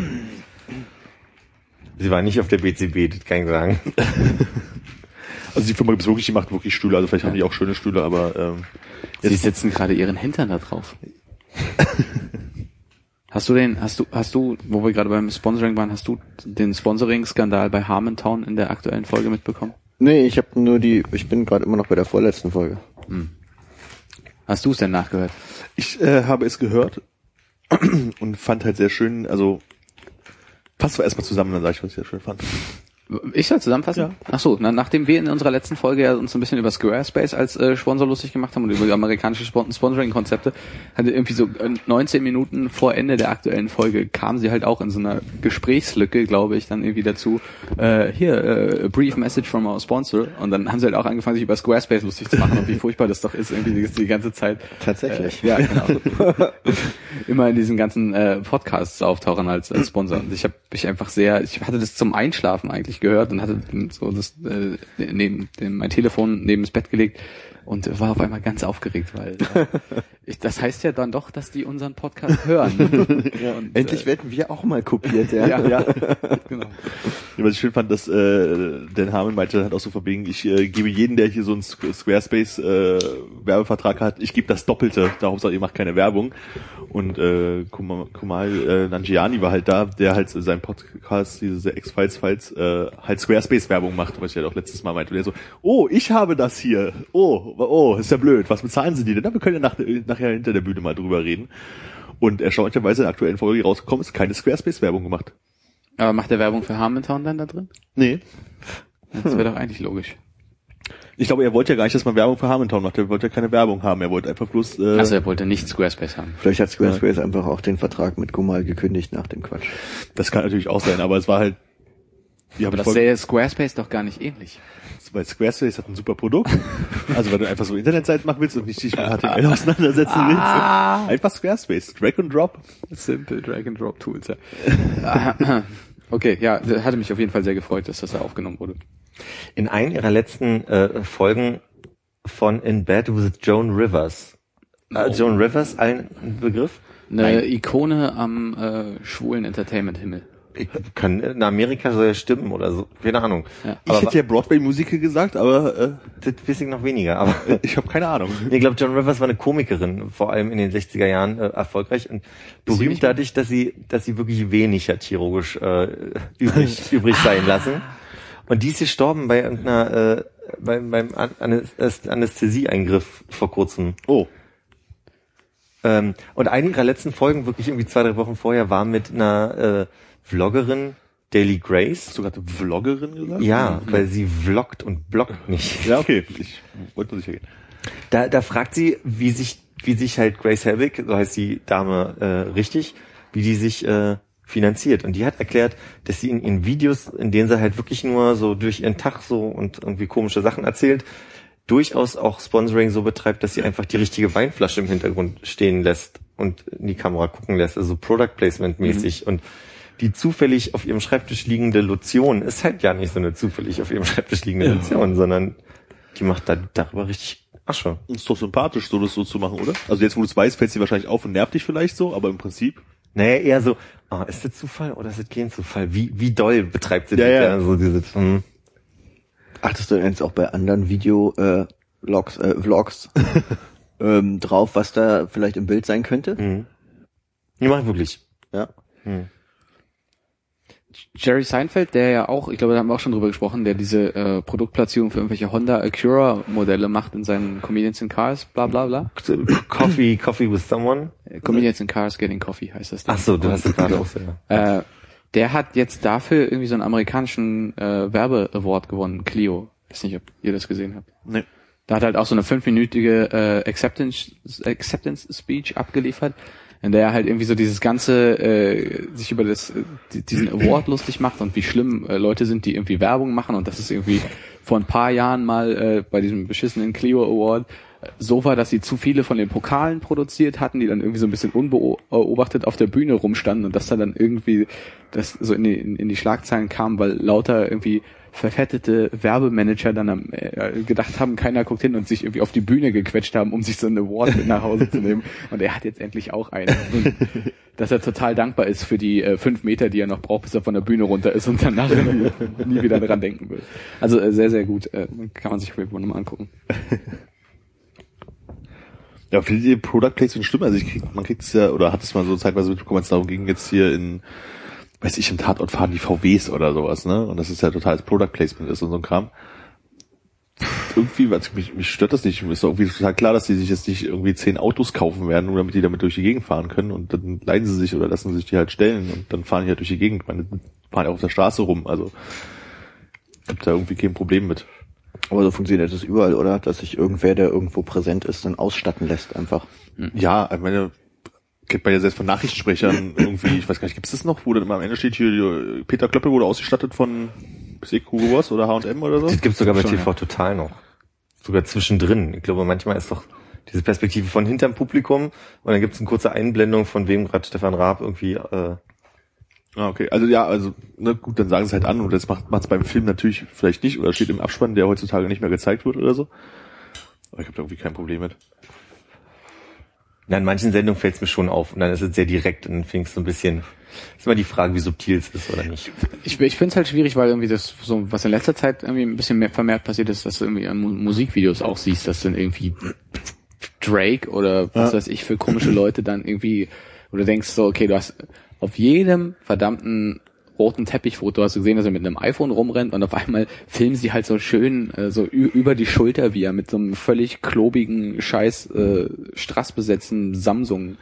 Sie war nicht auf der BCB, das kann ich sagen. [laughs] Also die Firma gibt's wirklich, die macht wirklich Stühle. Also vielleicht haben die auch schöne Stühle, aber ähm, Sie setzen gerade ihren Hintern da drauf. [laughs] Hast du den, hast du, hast du, wo wir gerade beim Sponsoring waren, hast du den Sponsoring-Skandal bei Harmontown in der aktuellen Folge mitbekommen? Nee, ich habe nur die, ich bin gerade immer noch bei der vorletzten Folge. Hast du es denn nachgehört? Ich äh, habe es gehört und fand halt sehr schön, also passt wir erstmal zusammen, dann sage ich, was ich sehr schön fand. Ich soll zusammenfassen? Ja. Ach so, na, nachdem wir in unserer letzten Folge ja uns ein bisschen über Squarespace als äh, Sponsor lustig gemacht haben und über amerikanische Spon Sponsoring-Konzepte, hatte irgendwie so äh, 19 Minuten vor Ende der aktuellen Folge kam sie halt auch in so einer Gesprächslücke, glaube ich, dann irgendwie dazu, äh, hier, äh, a brief message from our sponsor und dann haben sie halt auch angefangen, sich über Squarespace lustig zu machen und wie furchtbar das doch ist, irgendwie die, die ganze Zeit. Tatsächlich. Äh, ja, genau. [laughs] Immer in diesen ganzen äh, Podcasts auftauchen als, als Sponsor. Und ich habe mich einfach sehr, ich hatte das zum Einschlafen eigentlich gehört und hatte so das äh, neben dem, mein Telefon neben das Bett gelegt und war auf einmal ganz aufgeregt, weil äh, [laughs] ich, das heißt ja dann doch, dass die unseren Podcast hören. [laughs] Und, Endlich äh, werden wir auch mal kopiert, ja. ja, ja, [laughs] genau. Ja, was ich schön fand, dass äh, Dan Harmon meinte halt auch so verbringen, ich äh, gebe jeden, der hier so einen Squ- Squarespace äh, Werbevertrag hat, ich gebe das Doppelte, da Hauptsache ihr macht keine Werbung. Und äh, Kuma- Kumal äh, Nanjiani war halt da, der halt sein Podcast, diese X-Files, Files, äh, halt Squarespace Werbung macht, was ich halt auch letztes Mal meinte. Und er so, oh, ich habe das hier. Oh, oh, ist ja blöd. Was bezahlen sie die denn? Na, wir können ja nach, nachher hinter der Bühne mal drüber reden. Und erstaunlicherweise in der aktuellen Folge, die rausgekommen ist, keine Squarespace-Werbung gemacht. Aber macht der Werbung für Harmontown dann da drin? Nee. Das wäre doch eigentlich logisch. Ich glaube, er wollte ja gar nicht, dass man Werbung für Harmontown macht. Er wollte ja keine Werbung haben. Er wollte einfach bloß. Äh, Also er wollte nicht Squarespace haben. Vielleicht hat Squarespace einfach auch den Vertrag mit Gumal gekündigt nach dem Quatsch. das kann natürlich auch sein, aber es war halt. Ja, Aber das sähe Squarespace doch gar nicht ähnlich. Weil Squarespace hat ein super Produkt. Also wenn du einfach so Internetseiten machen willst und nicht dich mit HTML auseinandersetzen willst, einfach Squarespace, Drag and Drop. Simple Drag and Drop Tools. Ja. [laughs] okay, ja, das hatte mich auf jeden Fall sehr gefreut, dass das da aufgenommen wurde. In einer ihrer letzten äh, Folgen von In Bed with Joan Rivers. Äh, Joan Rivers, ein Begriff? Eine Ikone am äh, schwulen Entertainment-Himmel. Ich kann, in Amerika soll ja stimmen oder so. Keine Ahnung. Ja. Ich hätte ja Broadway-Musiker gesagt, aber Das weiß ich noch weniger, aber äh, [laughs] ich habe keine Ahnung. ich glaube, Joan Rivers war eine Komikerin, vor allem in den 60er Jahren äh, erfolgreich und berühmt dadurch, dass sie, dass sie wirklich wenig hat chirurgisch äh, übrig, [laughs] übrig sein lassen. Und die ist gestorben bei irgendeiner, äh, beim, beim An- Anäs- Anästhesieeingriff vor kurzem. Oh, Ähm, und eine ihrer letzten Folgen, wirklich irgendwie zwei, drei Wochen vorher, war mit einer äh, Vloggerin, Daily Grace. hast du gerade Vloggerin gesagt? Ja, weil sie vloggt und bloggt nicht. Ja, okay. Ich wollte nur sicher gehen. Da, da fragt sie, wie sich, wie sich halt Grace Helbig, so heißt die Dame äh, richtig, wie die sich äh, finanziert. Und die hat erklärt, dass sie in ihren Videos, in denen sie halt wirklich nur so durch ihren Tag so und irgendwie komische Sachen erzählt, durchaus auch Sponsoring so betreibt, dass sie einfach die richtige Weinflasche im Hintergrund stehen lässt und in die Kamera gucken lässt, also Product Placement mäßig. Und die zufällig auf ihrem Schreibtisch liegende Lotion ist halt ja nicht so eine zufällig auf ihrem Schreibtisch liegende Lotion, sondern die macht da darüber richtig Asche. Ist doch sympathisch, so das so zu machen, oder? Also jetzt, wo du es weißt, fällt sie wahrscheinlich auf und nervt dich vielleicht so, aber im Prinzip. Naja, eher so, ah, ist das Zufall oder ist das kein Zufall? Wie, wie doll betreibt sie Ja, das? ja. So dieses, hm. Achtest du denn jetzt auch bei anderen Video äh, Vlogs, äh, Vlogs [laughs] ähm, drauf, was da vielleicht im Bild sein könnte? Mhm. Die machen wirklich. Ja. Hm. Jerry Seinfeld, der ja auch, ich glaube, da haben wir auch schon drüber gesprochen, der diese äh, Produktplatzierung für irgendwelche Honda Acura Modelle macht in seinen Comedians in Cars, bla bla bla. Coffee, Coffee with someone. Äh, Comedians in Cars Getting Coffee heißt das. Ach so, du hast es gerade auch so. ja. Äh, der hat jetzt dafür irgendwie so einen amerikanischen äh, Werbe-Award gewonnen, Clio. Weiß nicht, ob ihr das gesehen habt. Nee. Da hat halt auch so eine fünfminütige äh, Acceptance, Acceptance Speech abgeliefert, in der er halt irgendwie so dieses ganze, äh, sich über das, äh, die- diesen Award lustig macht und wie schlimm äh, Leute sind, die irgendwie Werbung machen und das ist irgendwie vor ein paar Jahren mal äh, bei diesem beschissenen Clio Award äh, so war, dass sie zu viele von den Pokalen produziert hatten, die dann irgendwie so ein bisschen unbeobachtet auf der Bühne rumstanden und dass da dann irgendwie das so in die, in die Schlagzeilen kam, weil lauter irgendwie verfettete Werbemanager dann am, äh, gedacht haben, keiner guckt hin und sich irgendwie auf die Bühne gequetscht haben, um sich so einen Award mit nach Hause zu nehmen. Und er hat jetzt endlich auch einen. Und dass er total dankbar ist für die äh, fünf Meter, die er noch braucht, bis er von der Bühne runter ist und danach [laughs] nie, wieder dran denken will. Also äh, sehr, sehr gut. Äh, kann man sich auf nochmal angucken. [laughs] Ja, ihr Product Placement schlimm? Also ich krieg, man kriegt es ja, oder hat es mal so zeitweise mitbekommen, als es darum ging, jetzt hier in, weiß ich, im Tatort fahren die VWs oder sowas, ne? Und das ist ja totales Product Placement ist und so ein Kram. Irgendwie, also mich, mich stört das nicht. Mir ist doch irgendwie total klar, dass die sich jetzt nicht irgendwie zehn Autos kaufen werden, nur damit die damit durch die Gegend fahren können und dann leihen sie sich oder lassen sich die halt stellen und dann fahren die halt durch die Gegend. Ich meine, die fahren ja auf der Straße rum, also gibt da irgendwie kein Problem mit. Aber so funktioniert das überall, oder? Dass sich irgendwer, der irgendwo präsent ist, dann ausstatten lässt einfach. Ja, ich meine, kennt man ja selbst von Nachrichtensprechern [laughs] irgendwie, ich weiß gar nicht, gibt es das noch, wo dann immer am Ende steht, hier, Peter Klöppel wurde ausgestattet von ich, Hugo Boss oder H&M oder so? Das gibt's sogar bei Schon, TV Total noch. Sogar zwischendrin. Ich glaube, manchmal ist doch diese Perspektive von hinterm Publikum und dann gibt's eine kurze Einblendung, von wem gerade Stefan Raab irgendwie äh, Ah, okay. Also ja, also, ne, gut, dann sagen sie es halt an und das macht es beim Film natürlich vielleicht nicht oder steht im Abspann, der heutzutage nicht mehr gezeigt wird oder so. Aber ich habe da irgendwie kein Problem mit. Na, in manchen Sendungen fällt's mir schon auf und dann ist es sehr direkt und dann find's so ein bisschen, ist immer die Frage, wie subtil es ist oder nicht. Ich, ich finde es halt schwierig, weil irgendwie das, so was in letzter Zeit irgendwie ein bisschen mehr vermehrt passiert ist, dass du irgendwie an Mu Musikvideos auch siehst, dass dann irgendwie Drake oder was weiß ich für komische Leute dann irgendwie, du denkst so, okay, du hast auf jedem verdammten roten Teppichfoto hast du gesehen, dass er mit einem iPhone rumrennt und auf einmal filmen sie halt so schön äh, so über die Schulter, wie er mit so einem völlig klobigen, scheiß äh, strassbesetzten Samsung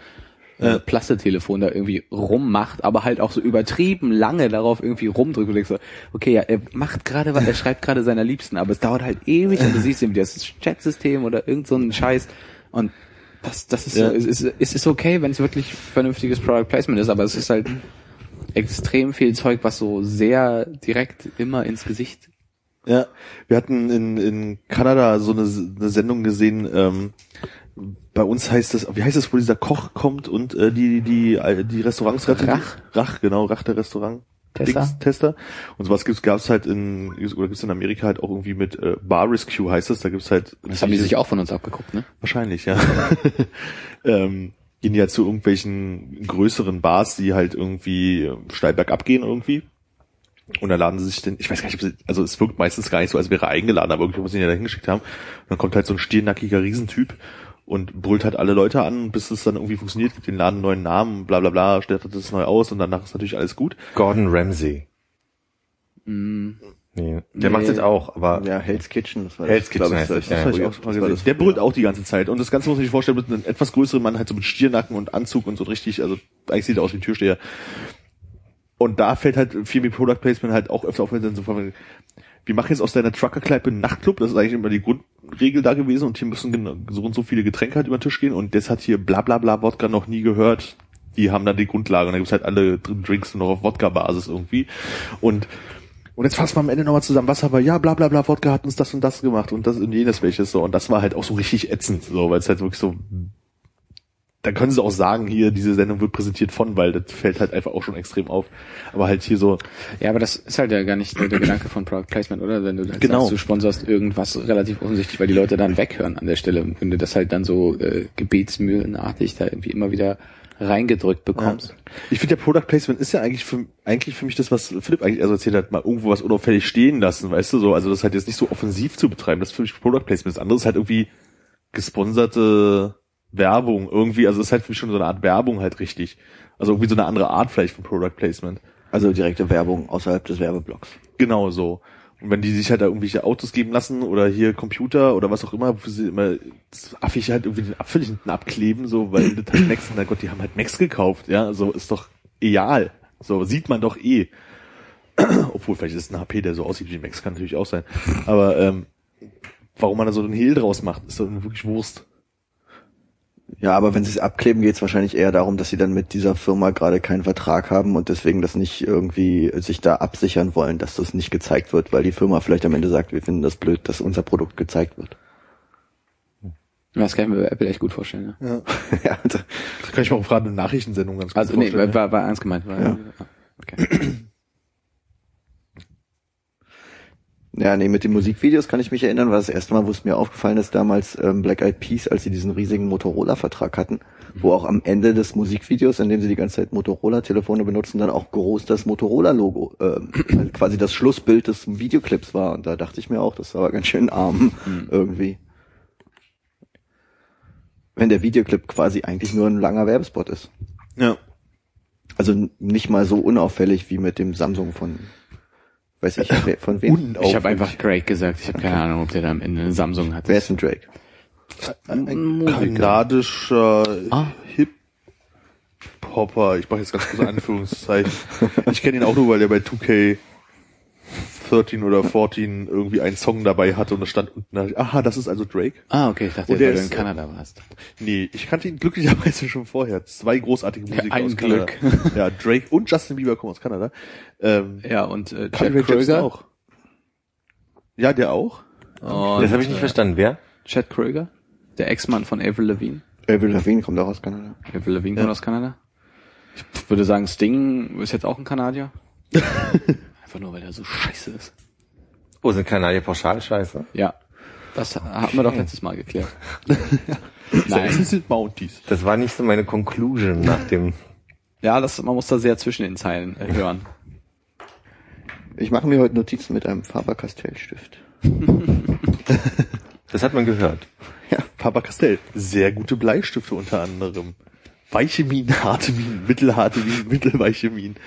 äh, Plastetelefon da irgendwie rummacht, aber halt auch so übertrieben lange darauf irgendwie rumdrückt und denkst so, okay, ja, er macht gerade was, er schreibt gerade seiner Liebsten, aber es dauert halt ewig und du siehst irgendwie das Chatsystem oder irgend so ein Scheiß und das, das ist, Ja. so, es ist, es ist okay, wenn es wirklich vernünftiges Product Placement ist, aber es ist halt extrem viel Zeug, was so sehr direkt immer ins Gesicht Ja, wir hatten in, in Kanada so eine, eine Sendung gesehen, ähm, bei uns heißt das, wie heißt das, wo dieser Koch kommt und äh, die, die, die, die Restaurants rettet? Rach. Rach, genau, Rach der Restaurant. Tester? Dings, Tester. Und sowas gibt's, gab's halt in, oder gibt's in Amerika halt auch irgendwie mit äh, Bar Rescue heißt das, da gibt's halt. Das haben die sich auch von uns abgeguckt, ne? Wahrscheinlich, ja. [laughs] ähm, gehen halt zu irgendwelchen größeren Bars, die halt irgendwie steil bergab gehen irgendwie. Und dann laden sie sich den, ich weiß gar nicht, ob sie, also es wirkt meistens gar nicht so, als wäre er eingeladen, aber irgendwie muss ich ihn ja da hingeschickt haben. Und dann kommt halt so ein stiernackiger Riesentyp und brüllt halt alle Leute an, bis es dann irgendwie funktioniert, gibt den Laden einen neuen Namen, bla bla bla, stattet das neu aus und danach ist natürlich alles gut. Gordon Ramsay. Mm, Nee, der Nee. macht jetzt auch, aber Ja, Hell's Kitchen. Das war Hell's Kitchen glaub heißt das, ja. Das hab ich auch mal gesehen. Der brüllt auch die ganze Zeit. Und das Ganze muss man sich vorstellen, mit einem etwas größeren Mann, halt so mit Stiernacken und Anzug und so richtig, also eigentlich sieht er aus wie ein Türsteher. Und da fällt halt viel mit Product Placement halt auch öfter auf, wenn dann so von, wir machen jetzt aus deiner Trucker-Kneipe einen Nachtclub, das ist eigentlich immer die Grundregel da gewesen und hier müssen so und so viele Getränke halt über den Tisch gehen und das hat hier bla bla bla Wodka noch nie gehört. Die haben dann die Grundlage und da gibt's halt alle Drinks nur noch auf Wodka-Basis irgendwie. Und und jetzt fassen wir am Ende nochmal zusammen, was aber, ja, bla bla bla, Wodka hat uns das und das gemacht und das und jenes welches so. Und das war halt auch so richtig ätzend, so, weil es halt wirklich so, da können sie auch sagen, hier, diese Sendung wird präsentiert von, weil das fällt halt einfach auch schon extrem auf. Aber halt hier so, Ja, aber das ist halt ja gar nicht der, der Gedanke von Product Placement, oder? Wenn du halt Genau. sagst, du sponsorst irgendwas relativ offensichtlich, weil die Leute dann weghören an der Stelle. Und wenn du das halt dann so äh, gebetsmühlenartig da irgendwie immer wieder reingedrückt bekommst. ich finde, der Product Placement ist ja eigentlich für, eigentlich für mich das, was Philipp eigentlich also erzählt hat, mal irgendwo was unauffällig stehen lassen, weißt du, so, also das halt jetzt nicht so offensiv zu betreiben, das ist für mich Product Placement. Das andere ist halt irgendwie gesponserte Werbung irgendwie, also das ist halt für mich schon so eine Art Werbung halt richtig. Also irgendwie so eine andere Art vielleicht von Product Placement. Also direkte Werbung außerhalb des Werbeblocks. Genau so. Und wenn die sich halt da irgendwelche Autos geben lassen oder hier Computer oder was auch immer, wo sie immer das affig halt irgendwie den Apfel hinten abkleben, so, weil das halt Macs, na Gott, die haben halt Macs gekauft, ja, so ist doch egal. So, sieht man doch eh. [clears throat] Obwohl, vielleicht ist es ein HP, der so aussieht wie Macs, kann natürlich auch sein. Aber ähm, warum man da so einen Hehl draus macht, ist doch wirklich Wurst. Ja, aber wenn sie es abkleben, geht es wahrscheinlich eher darum, dass sie dann mit dieser Firma gerade keinen Vertrag haben und deswegen das nicht irgendwie sich da absichern wollen, dass das nicht gezeigt wird, weil die Firma vielleicht am Ende sagt, wir finden das blöd, dass unser Produkt gezeigt wird. Das kann ich mir bei Apple echt gut vorstellen. Ja. ja, [laughs] also, Das kann ich mir auch gerade eine Nachrichtensendung ganz gut Also nee, vorstellen. war, war ernst gemeint. War, Ja. Okay. Ja, nee, mit den Musikvideos kann ich mich erinnern, war das erste Mal, wo es mir aufgefallen ist, damals ähm, Black Eyed Peas, als sie diesen riesigen Motorola-Vertrag hatten, wo auch am Ende des Musikvideos, in dem sie die ganze Zeit Motorola-Telefone benutzen, dann auch groß das Motorola-Logo, [clears throat] also quasi das Schlussbild des Videoclips war. Und da dachte ich mir auch, das war ganz schön arm irgendwie. Wenn der Videoclip quasi eigentlich nur ein langer Werbespot ist. Ja. Also nicht mal so unauffällig wie mit dem Samsung von, weiß ich, von wem? Ich habe einfach Drake gesagt. Ich habe keine Ahnung, ob der da am Ende eine Samsung hat. Wer ist denn Drake? kanadischer Ah. Hip-Hopper. Ich mache jetzt ganz große Anführungszeichen. ich kenne ihn auch nur, weil er bei 2K 13 oder 14 irgendwie einen Song dabei hatte und da stand unten, da- aha, das ist also Drake. Ah, okay, ich dachte, Und der weil du in ist, äh, Kanada warst. Nee, ich kannte ihn glücklicherweise [laughs] schon vorher. Zwei großartige Musiker ein aus Kanada. Glück. Ja, Drake und Justin Bieber kommen aus Kanada. Ähm, Ja, und äh, Chad Kroeger. auch. Ja, der auch. Und, das habe ich nicht äh, verstanden. Wer? Chad Kroeger, der Ex-Mann von Avril Lavigne. Avril Lavigne kommt auch aus Kanada. Avril Lavigne kommt aus Kanada. Ich würde sagen, Sting ist jetzt auch ein Kanadier. [laughs] Einfach nur, weil er so scheiße ist. Oh, sind Kanadier pauschal scheiße? Ja. Das haben wir doch letztes Mal geklärt. Das [laughs] Nein. sind Mounties. Das war nicht so meine Conclusion nach dem. Ja, das, man muss da sehr zwischen den Zeilen äh, hören. Ich mache mir heute Notizen mit einem Faber-Castell-Stift. Das hat man gehört. Faber-Castell. Sehr gute Bleistifte unter anderem. Weiche Minen, harte Minen, mittelharte Minen, mittelweiche Minen.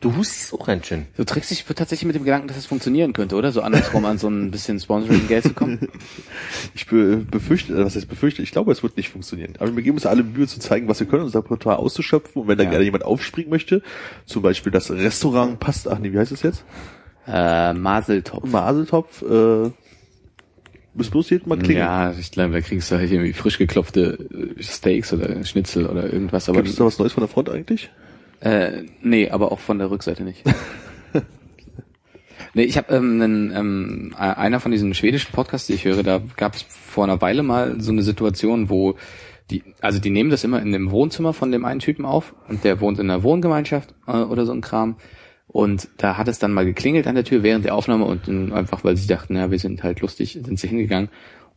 Du hustest auch ganz schön. Du trägst dich tatsächlich mit dem Gedanken, dass es funktionieren könnte, oder? So andersrum an so ein bisschen Sponsoring-Geld zu kommen. [laughs] Ich be befürchte, äh, was heißt befürchte, ich glaube, es wird nicht funktionieren. Aber wir geben uns alle Mühe zu zeigen, was wir können, unser Repertoire auszuschöpfen. Und wenn da Ja. gerne jemand aufspringen möchte, zum Beispiel das Restaurant passt, ach nee, wie heißt es jetzt? Äh, Maseltopf. Maseltopf, äh, bis bloß jeden Mal klingeln. Ja, ich glaube, da kriegst du halt irgendwie frisch geklopfte äh, Steaks oder Schnitzel oder irgendwas. Aber Gibt es da was Neues von der Front eigentlich? Äh, nee, aber auch von der Rückseite nicht. [laughs] nee, ich habe ähm, einen, ähm, äh, einer von diesen schwedischen Podcasts, die ich höre, da gab es vor einer Weile mal so eine Situation, wo die, also die nehmen das immer in dem Wohnzimmer von dem einen Typen auf und der wohnt in einer Wohngemeinschaft äh, oder so ein Kram. Und da hat es dann mal geklingelt an der Tür während der Aufnahme und dann einfach, weil sie dachten, ja, wir sind halt lustig, sind sie hingegangen.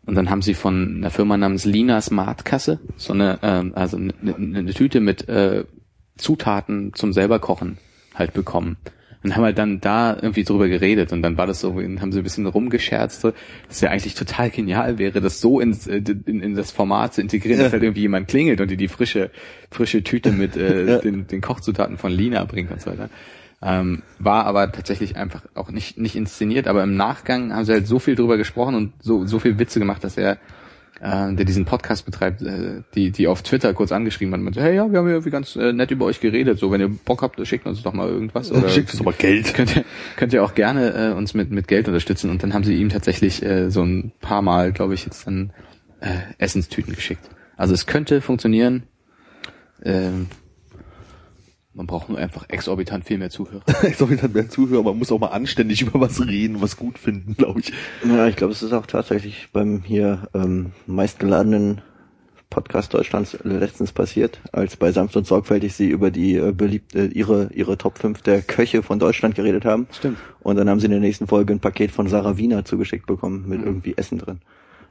Und dann haben sie von einer Firma namens Lina Smartkasse so eine, ähm, also eine, eine, eine Tüte mit äh, Zutaten zum selber kochen halt bekommen. Und haben halt dann da irgendwie drüber geredet und dann war das so, haben sie ein bisschen rumgescherzt, so, dass ja eigentlich total genial wäre, das so ins, äh, in, in das Format zu integrieren, dass halt irgendwie jemand klingelt und die die frische, frische Tüte mit äh, [laughs] Ja. den, den Kochzutaten von Lina bringt und so weiter. Ähm, war aber tatsächlich einfach auch nicht, nicht inszeniert, aber im Nachgang haben sie halt so viel drüber gesprochen und so, so viel Witze gemacht, dass er, äh, der diesen Podcast betreibt, äh, die, die auf Twitter kurz angeschrieben hat, und meinte, hey, ja, wir haben ja irgendwie ganz äh, nett über euch geredet, so, wenn ihr Bock habt, schickt uns doch mal irgendwas. Oder Schickt uns doch mal Geld. [laughs] Könnt ihr, könnt ihr auch gerne äh, uns mit, mit Geld unterstützen und dann haben sie ihm tatsächlich äh, so ein paar Mal, glaube ich, jetzt dann äh, Essenstüten geschickt. Also es könnte funktionieren, ähm, man braucht nur einfach exorbitant viel mehr Zuhörer. [laughs] Dann mehr Zuhörer, man muss auch mal anständig [laughs] über was reden was gut finden, glaube ich. Ja, ich glaube, es ist auch tatsächlich beim hier ähm, meistgeladenen Podcast Deutschlands letztens passiert, als bei Sanft und Sorgfältig sie über die äh, beliebte ihre ihre Top 5 der Köche von Deutschland geredet haben. Stimmt. Und dann haben sie in der nächsten Folge ein Paket von Sarah Wiener zugeschickt bekommen mit irgendwie Essen drin.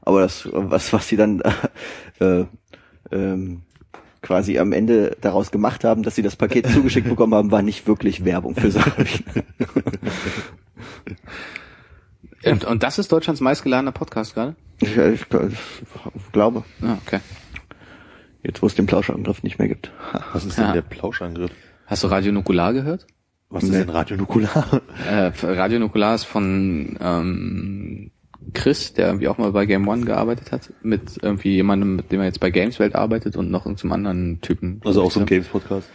Aber das was was sie dann [laughs] äh, ähm, quasi am Ende daraus gemacht haben, dass sie das Paket [laughs] zugeschickt bekommen haben, war nicht wirklich Werbung für Wiener. Und, und das ist Deutschlands meistgeladener Podcast gerade? Ich, ich, ich glaube. Ah, okay. Jetzt, wo es den Plauschangriff nicht mehr gibt. [laughs] Was ist Ja. denn der Plauschangriff? Hast du Radio Nukular gehört? Was ist denn Radio Nukular? Äh, Radio Nukular ist von ähm, Chris, der irgendwie auch mal bei Game One gearbeitet hat, mit irgendwie jemandem, mit dem er jetzt bei Gameswelt arbeitet und noch zum anderen Typen. Also auch so ein Games-Podcast.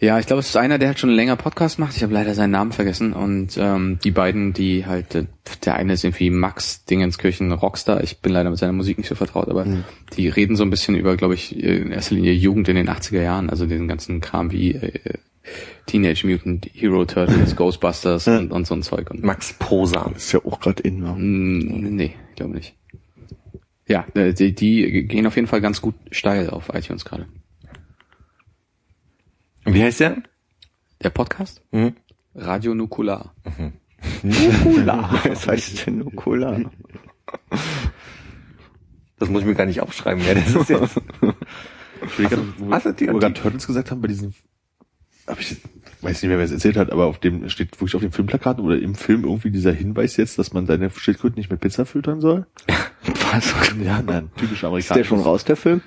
Ja, ich glaube, es ist einer, der halt schon länger Podcast macht. Ich habe leider seinen Namen vergessen. Und ähm, die beiden, die halt, äh, der eine ist irgendwie Max Dingenskirchen Rockstar. Ich bin leider mit seiner Musik nicht so vertraut, aber die reden so ein bisschen über, glaube ich, in erster Linie Jugend in den 80er Jahren. Also den ganzen Kram wie äh, Teenage Mutant Hero Turtles, Ghostbusters und, und so ein Zeug. Und, Max Prosa. Ist ja auch gerade in. Ja. Mm, nee, ich glaube nicht. Ja, äh, die, die gehen auf jeden Fall ganz gut steil auf iTunes gerade. Und wie heißt der? Der Podcast? Mhm. Radio Nukular. Das [laughs] heißt denn Cola. Das muss ich mir gar nicht aufschreiben. Ja, das ist jetzt. Gerade, wo, hast du die- wir gerade Turtles gesagt haben, bei diesen, hab ich, weiß nicht mehr, wer es erzählt hat, aber auf dem, steht wirklich auf dem Filmplakat oder im Film irgendwie dieser Hinweis jetzt, dass man seine Schildkröten nicht mit Pizza füttern soll? [laughs] Was? Ja, nein, typisch Ist amerikanisch. der schon raus, der Film?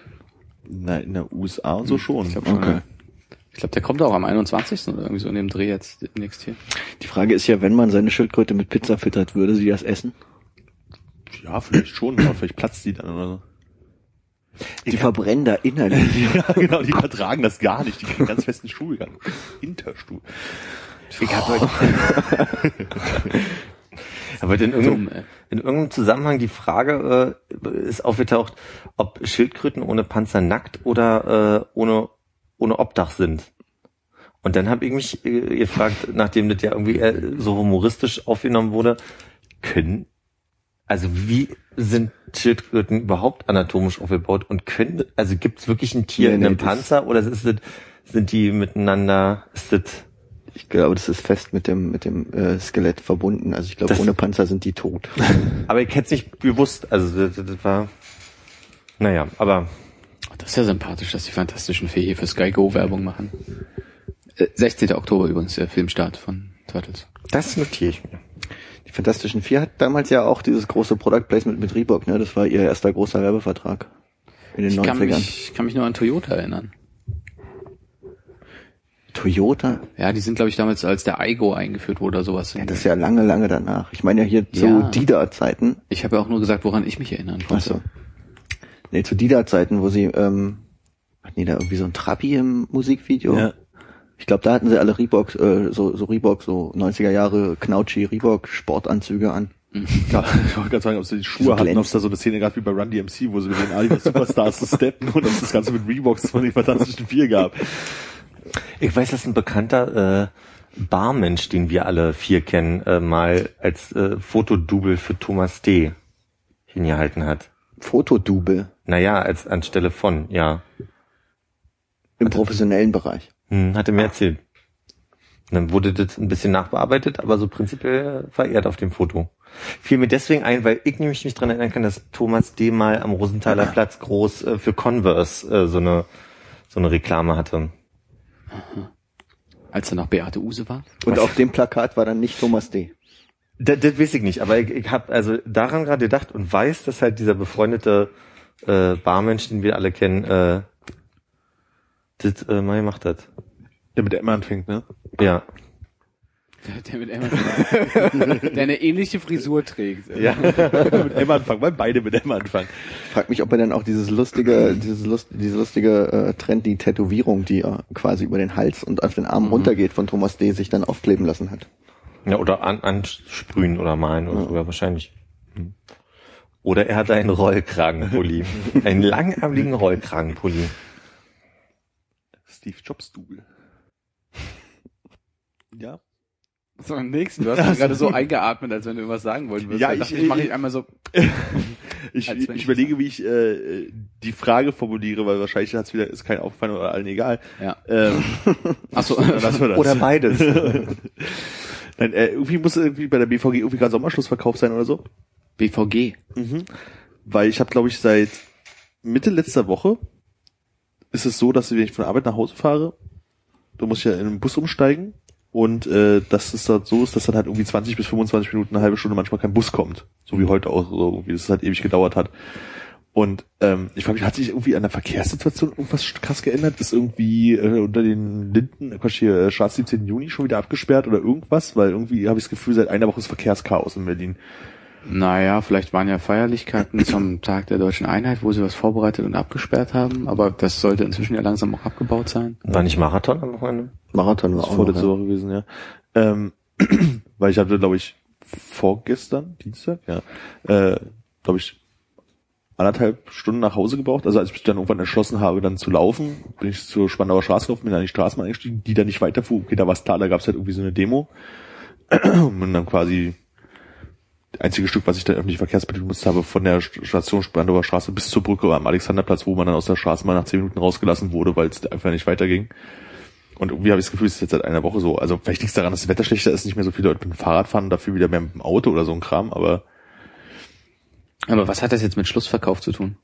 Na, in der USA und so schon. Ich glaube schon. Okay. Ich glaube, der kommt auch am 21. oder irgendwie so in dem Dreh jetzt demnächst hier. Die Frage ist ja, wenn man seine Schildkröte mit Pizza füttert, würde sie das essen? Ja, vielleicht schon, aber vielleicht platzt die dann oder so. Die verbrennen da innerlich. [laughs] Ja, genau, die vertragen das gar nicht. Die kriegen ganz festen Stuhlgang. Hinterstuhl. Ich hab heute. [laughs] Aber in irgendeinem, ey. in irgendeinem Zusammenhang die Frage äh, ist aufgetaucht, ob Schildkröten ohne Panzer nackt oder äh, ohne ohne Obdach sind. Und dann habe ich mich äh, gefragt, nachdem das ja irgendwie äh, so humoristisch aufgenommen wurde, können also wie sind Schildkröten überhaupt anatomisch aufgebaut und können also gibt es wirklich ein Tier Nee, in nee, einem das- Panzer oder ist das, sind die miteinander ist das Ich glaube, das ist fest mit dem mit dem äh, Skelett verbunden. Also ich glaube, ohne Panzer sind die tot. [laughs] Aber ich hätte es nicht bewusst, also das, das war, naja, aber Das ist ja sympathisch, dass die Fantastischen Vier hier für Sky Go Werbung machen. Äh, 16. Oktober übrigens, der Filmstart von Turtles. das notiere ich mir. Die Fantastischen Vier hat damals ja auch dieses große Product Placement mit Reebok, ne? Das war ihr erster großer Werbevertrag. In den Ich kann, 90ern. mich, ich kann mich nur an Toyota erinnern. Toyota? Ja, die sind, glaube ich, damals als der Aigo eingeführt wurde oder sowas. Ja, das ist ja lange, lange danach. Ich meine ja hier zu Ja. Dida-Zeiten. ich habe ja auch nur gesagt, woran ich mich erinnern konnte. Achso. Nee, zu Dida-Zeiten, wo sie, ähm, hatten die da irgendwie so ein Trabi im Musikvideo? Ja. Ich glaube, da hatten sie alle Reebok, äh, so, so Reebok, so 90er Jahre Knautschi Reebok Sportanzüge an. Ja, [laughs] ich wollte gerade sagen, ob sie die Schuhe So hatten, ob es da so eine Szene gab wie bei Run DMC, wo sie mit den Adidas Superstars zu steppen und ob es das Ganze mit Reeboks von den Fantastischen Vier gab. Ich weiß, dass ein bekannter äh, Barmensch, den wir alle vier kennen, äh, mal als äh, Fotodouble für Thomas D. hingehalten hat. Fotodouble Naja, als anstelle von, ja. im professionellen Bereich. Hm, hat er mir erzählt. Und dann wurde das ein bisschen nachbearbeitet, aber so prinzipiell verehrt auf dem Foto. Fiel mir deswegen ein, weil ich nämlich nicht dran erinnern kann, dass Thomas D. mal am Rosenthaler Platz groß äh, für Converse äh, so eine so eine Reklame hatte. Als er noch Beate Use war. Und auf dem Plakat war dann nicht Thomas D. Das, das weiß ich nicht, aber ich, ich habe also daran gerade gedacht und weiß, dass halt dieser befreundete äh, Barmensch, den wir alle kennen, äh, das äh, mal gemacht hat. Der mit der Emma anfängt, ne? Ja. Der, der mit Emma, [laughs] der eine ähnliche Frisur trägt. Ja. [laughs] mit Emma anfangen, weil beide mit Emma anfangen. Ich frag mich, ob er dann auch dieses lustige, dieses Lust, diese lustige äh, Trend, die Tätowierung, die er quasi über den Hals und auf den Arm runtergeht von Thomas D. sich dann aufkleben lassen hat. Ja, oder an, ansprühen oder malen oder sogar wahrscheinlich. Hm. Oder er hatte einen Rollkragenpulli. [laughs] einen langärmeligen Rollkragenpulli. Steve Jobs Double. Ja. So, am nächsten. Du hast [laughs] mich gerade so eingeatmet, als wenn du irgendwas sagen wollen würdest. Ja, ich- dachte ich mache ich einmal so. [laughs] Ich, ich ich überlege, wie ich äh, die Frage formuliere, weil wahrscheinlich hat's wieder ist kein aufgefallen oder allen egal. Ja. Ähm, [laughs] Achso. lassen wir das. Oder beides. Nein, äh, irgendwie muss irgendwie bei der BVG irgendwie gerade Sommerschlussverkauf sein oder so. BVG. Weil ich habe, glaube ich, seit Mitte letzter Woche ist es so, dass wenn ich von der Arbeit nach Hause fahre, du musst ja in den Bus umsteigen und äh, dass es halt so ist, dass dann halt irgendwie 20 bis 25 Minuten, eine halbe Stunde manchmal kein Bus kommt. So wie heute auch, so irgendwie, dass es halt ewig gedauert hat. Und ähm, ich frage mich, hat sich irgendwie an der Verkehrssituation irgendwas krass geändert? Ist irgendwie äh, unter den Linden, äh, Quatsch hier, äh, Straße 17. Juni schon wieder abgesperrt oder irgendwas? Weil irgendwie habe ich das Gefühl, seit einer Woche ist Verkehrschaos in Berlin. Naja, vielleicht waren ja Feierlichkeiten [coughs] zum Tag der deutschen Einheit, wo sie was vorbereitet und abgesperrt haben, aber das sollte inzwischen ja langsam auch abgebaut sein. War nicht Marathon am Wochenende? Marathon war Das auch vorletzte Woche gewesen, ja. Ähm, [coughs] weil ich hatte, glaube ich, vorgestern, Dienstag, ja, äh, glaube ich, anderthalb Stunden nach Hause gebraucht. Also als ich mich dann irgendwann entschlossen habe, dann zu laufen, bin ich zur Spandauer Straße gelaufen, bin an die Straßenbahn eingestiegen, die dann nicht weiterfuhr. Okay, da war es klar, da gab es halt irgendwie so eine Demo. [coughs] Und dann quasi einzige Stück, was ich dann öffentlich Verkehrsmittel benutzt habe, von der Station Spandauer Straße bis zur Brücke am Alexanderplatz, wo man dann aus der Straßenbahn nach zehn Minuten rausgelassen wurde, weil es einfach nicht weiterging. Und irgendwie habe ich das Gefühl, es ist jetzt seit einer Woche so. Also vielleicht liegt es daran, dass das Wetter schlechter ist, nicht mehr so viele Leute mit dem Fahrrad fahren, dafür wieder mehr mit dem Auto oder so ein Kram, aber Aber was hat das jetzt mit Schlussverkauf zu tun?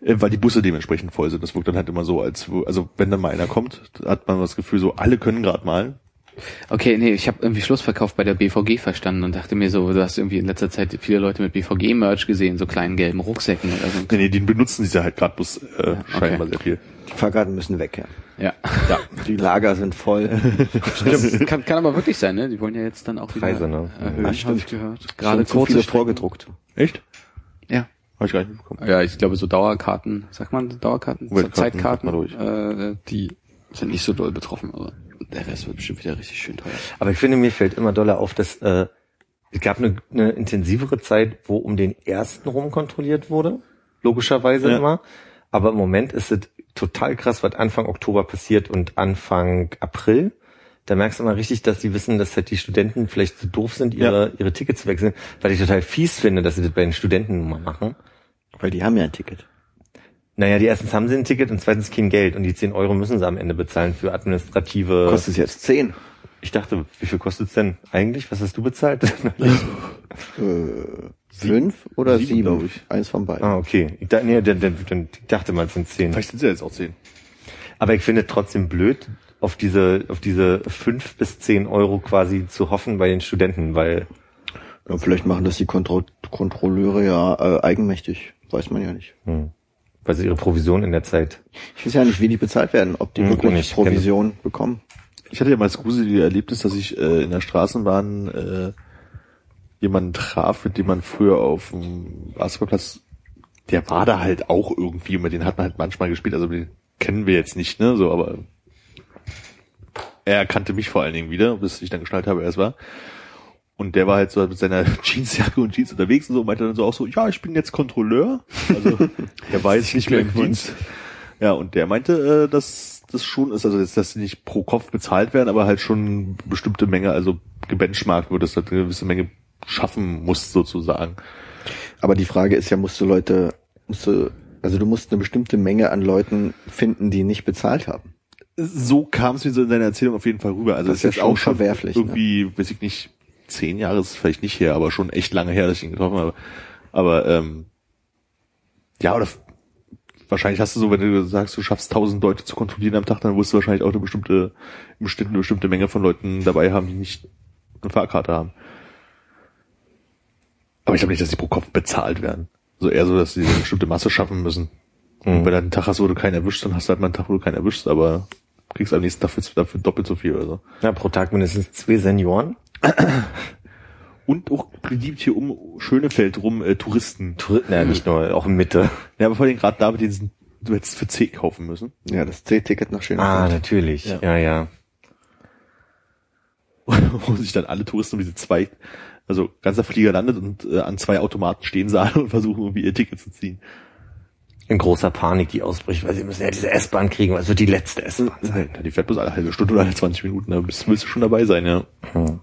äh, weil die Busse dementsprechend voll sind. Das wirkt dann halt immer so, als also wenn dann mal einer kommt, hat man das Gefühl, so alle können gerade mal. Okay, nee, ich habe irgendwie Schlussverkauf bei der BVG verstanden und dachte mir so, du hast irgendwie in letzter Zeit viele Leute mit BVG-Merch gesehen, so kleinen gelben Rucksäcken oder so. Nee, nee, die benutzen diese halt gerade bloß äh, okay. scheinbar sehr viel. Die Fahrkarten müssen weg, ja. Ja. Ja. Die Lager sind voll. Stimmt. kann, kann aber wirklich sein, ne? Die wollen ja jetzt dann auch wieder Preise, ne? erhöhen, Ja, hab stimmt. ich gehört. Gerade kurze vorgedruckt. Echt? Ja. Habe ich gar nicht mitbekommen. Ja, ich glaube so Dauerkarten, sagt man Dauerkarten? Zeitkarten, sagt äh, die sind nicht so doll betroffen, aber der Rest wird bestimmt wieder richtig schön teuer. Aber ich finde, mir fällt immer doller auf, dass äh, es gab eine, eine intensivere Zeit, wo um den ersten rum kontrolliert wurde. Logischerweise Ja. immer. Aber im Moment ist es total krass, was Anfang Oktober passiert und Anfang April. Da merkst du mal richtig, dass die wissen, dass halt die Studenten vielleicht zu doof sind, ihre, ihre Tickets zu wechseln, weil ich total fies finde, dass sie das bei den Studenten nun mal machen. Weil die haben ja ein Ticket. Naja, die erstens haben sie ein Ticket und zweitens kein Geld und die 10 Euro müssen sie am Ende bezahlen für administrative. Kostet es jetzt 10. Ich dachte, wie viel kostet's denn eigentlich? Was hast du bezahlt? [laughs] Äh, fünf oder sieben, sieben? glaub ich. Eins von beiden. ah, okay. Ich, da, nee, dann, dann, dann ich dachte mal, es sind 10. Vielleicht sind sie jetzt auch zehn. Aber ich finde trotzdem blöd, auf diese, auf diese fünf bis zehn Euro quasi zu hoffen bei den Studenten, weil Ja, vielleicht machen das die Kontro Kontrolleure ja äh, eigenmächtig. Weiß man ja nicht. hm, weil sie ihre Provision in der Zeit. Ich weiß ja nicht, wie die bezahlt werden, ob die Hm, wirklich nicht. Provision bekommen. Ich hatte ja mal das gruselige Erlebnis, dass ich äh, in der Straßenbahn äh, jemanden traf, mit dem man früher auf dem Basketballplatz, der war da halt auch irgendwie, und mit den hat man halt manchmal gespielt, also den kennen wir jetzt nicht, ne, so, aber er erkannte mich vor allen Dingen wieder, bis ich dann geschnallt habe, wer es war. Und der war halt so mit seiner [laughs] Jeansjacke und Jeans unterwegs und so, meinte dann so auch so, ja, ich bin jetzt Kontrolleur. Also, [laughs] der war jetzt nicht mehr im Dienst. Ja, und der meinte, äh, dass das schon ist, also dass sie nicht pro Kopf bezahlt werden, aber halt schon bestimmte Menge, also gebenchmarkt wird, dass du halt eine gewisse Menge schaffen musst, sozusagen. Aber die Frage ist ja, musst du Leute, musst du, also du musst eine bestimmte Menge an Leuten finden, die nicht bezahlt haben. So kam es mir so in deiner Erzählung auf jeden Fall rüber. Also Das es ist ja jetzt schon verwerflich, ne? Irgendwie, weiß ich nicht, zehn Jahre ist vielleicht nicht her, aber schon echt lange her, dass ich ihn getroffen habe. Aber ähm, ja, oder wahrscheinlich hast du so, wenn du sagst, du schaffst tausend Leute zu kontrollieren am Tag, dann wirst du wahrscheinlich auch eine bestimmte, im Schnitt eine bestimmte Menge von Leuten dabei haben, die nicht eine Fahrkarte haben. Aber ich glaube nicht, dass die pro Kopf bezahlt werden. So eher so, dass sie eine bestimmte Masse schaffen müssen. Und wenn du einen Tag hast, wo du keinen erwischst, dann hast du halt mal einen Tag, wo du keinen erwischst, aber kriegst am nächsten Tag dafür, dafür doppelt so viel oder so. Ja, pro Tag mindestens zwei Senioren. [clears throat] Und auch beliebt hier um Schönefeld rum äh, Touristen. Tour- Na, nicht nur, auch in Mitte. Ja, aber vor allem gerade da mit diesen, du hättest für C kaufen müssen. Ja, das C-Ticket nach Ah, Schönefeld. natürlich. Ja. Ja, ja. [laughs] wo sich dann alle Touristen um diese zwei, also ganzer Flieger landet und äh, an zwei Automaten stehen sahen und versuchen irgendwie ihr Ticket zu ziehen. In großer Panik, die ausbricht, weil sie müssen ja diese S-Bahn kriegen, weil es wird die letzte S-Bahn sein. Ja, die fährt bloß alle halbe Stunde oder alle 20 Minuten, da willst du schon dabei sein, ja. Hm.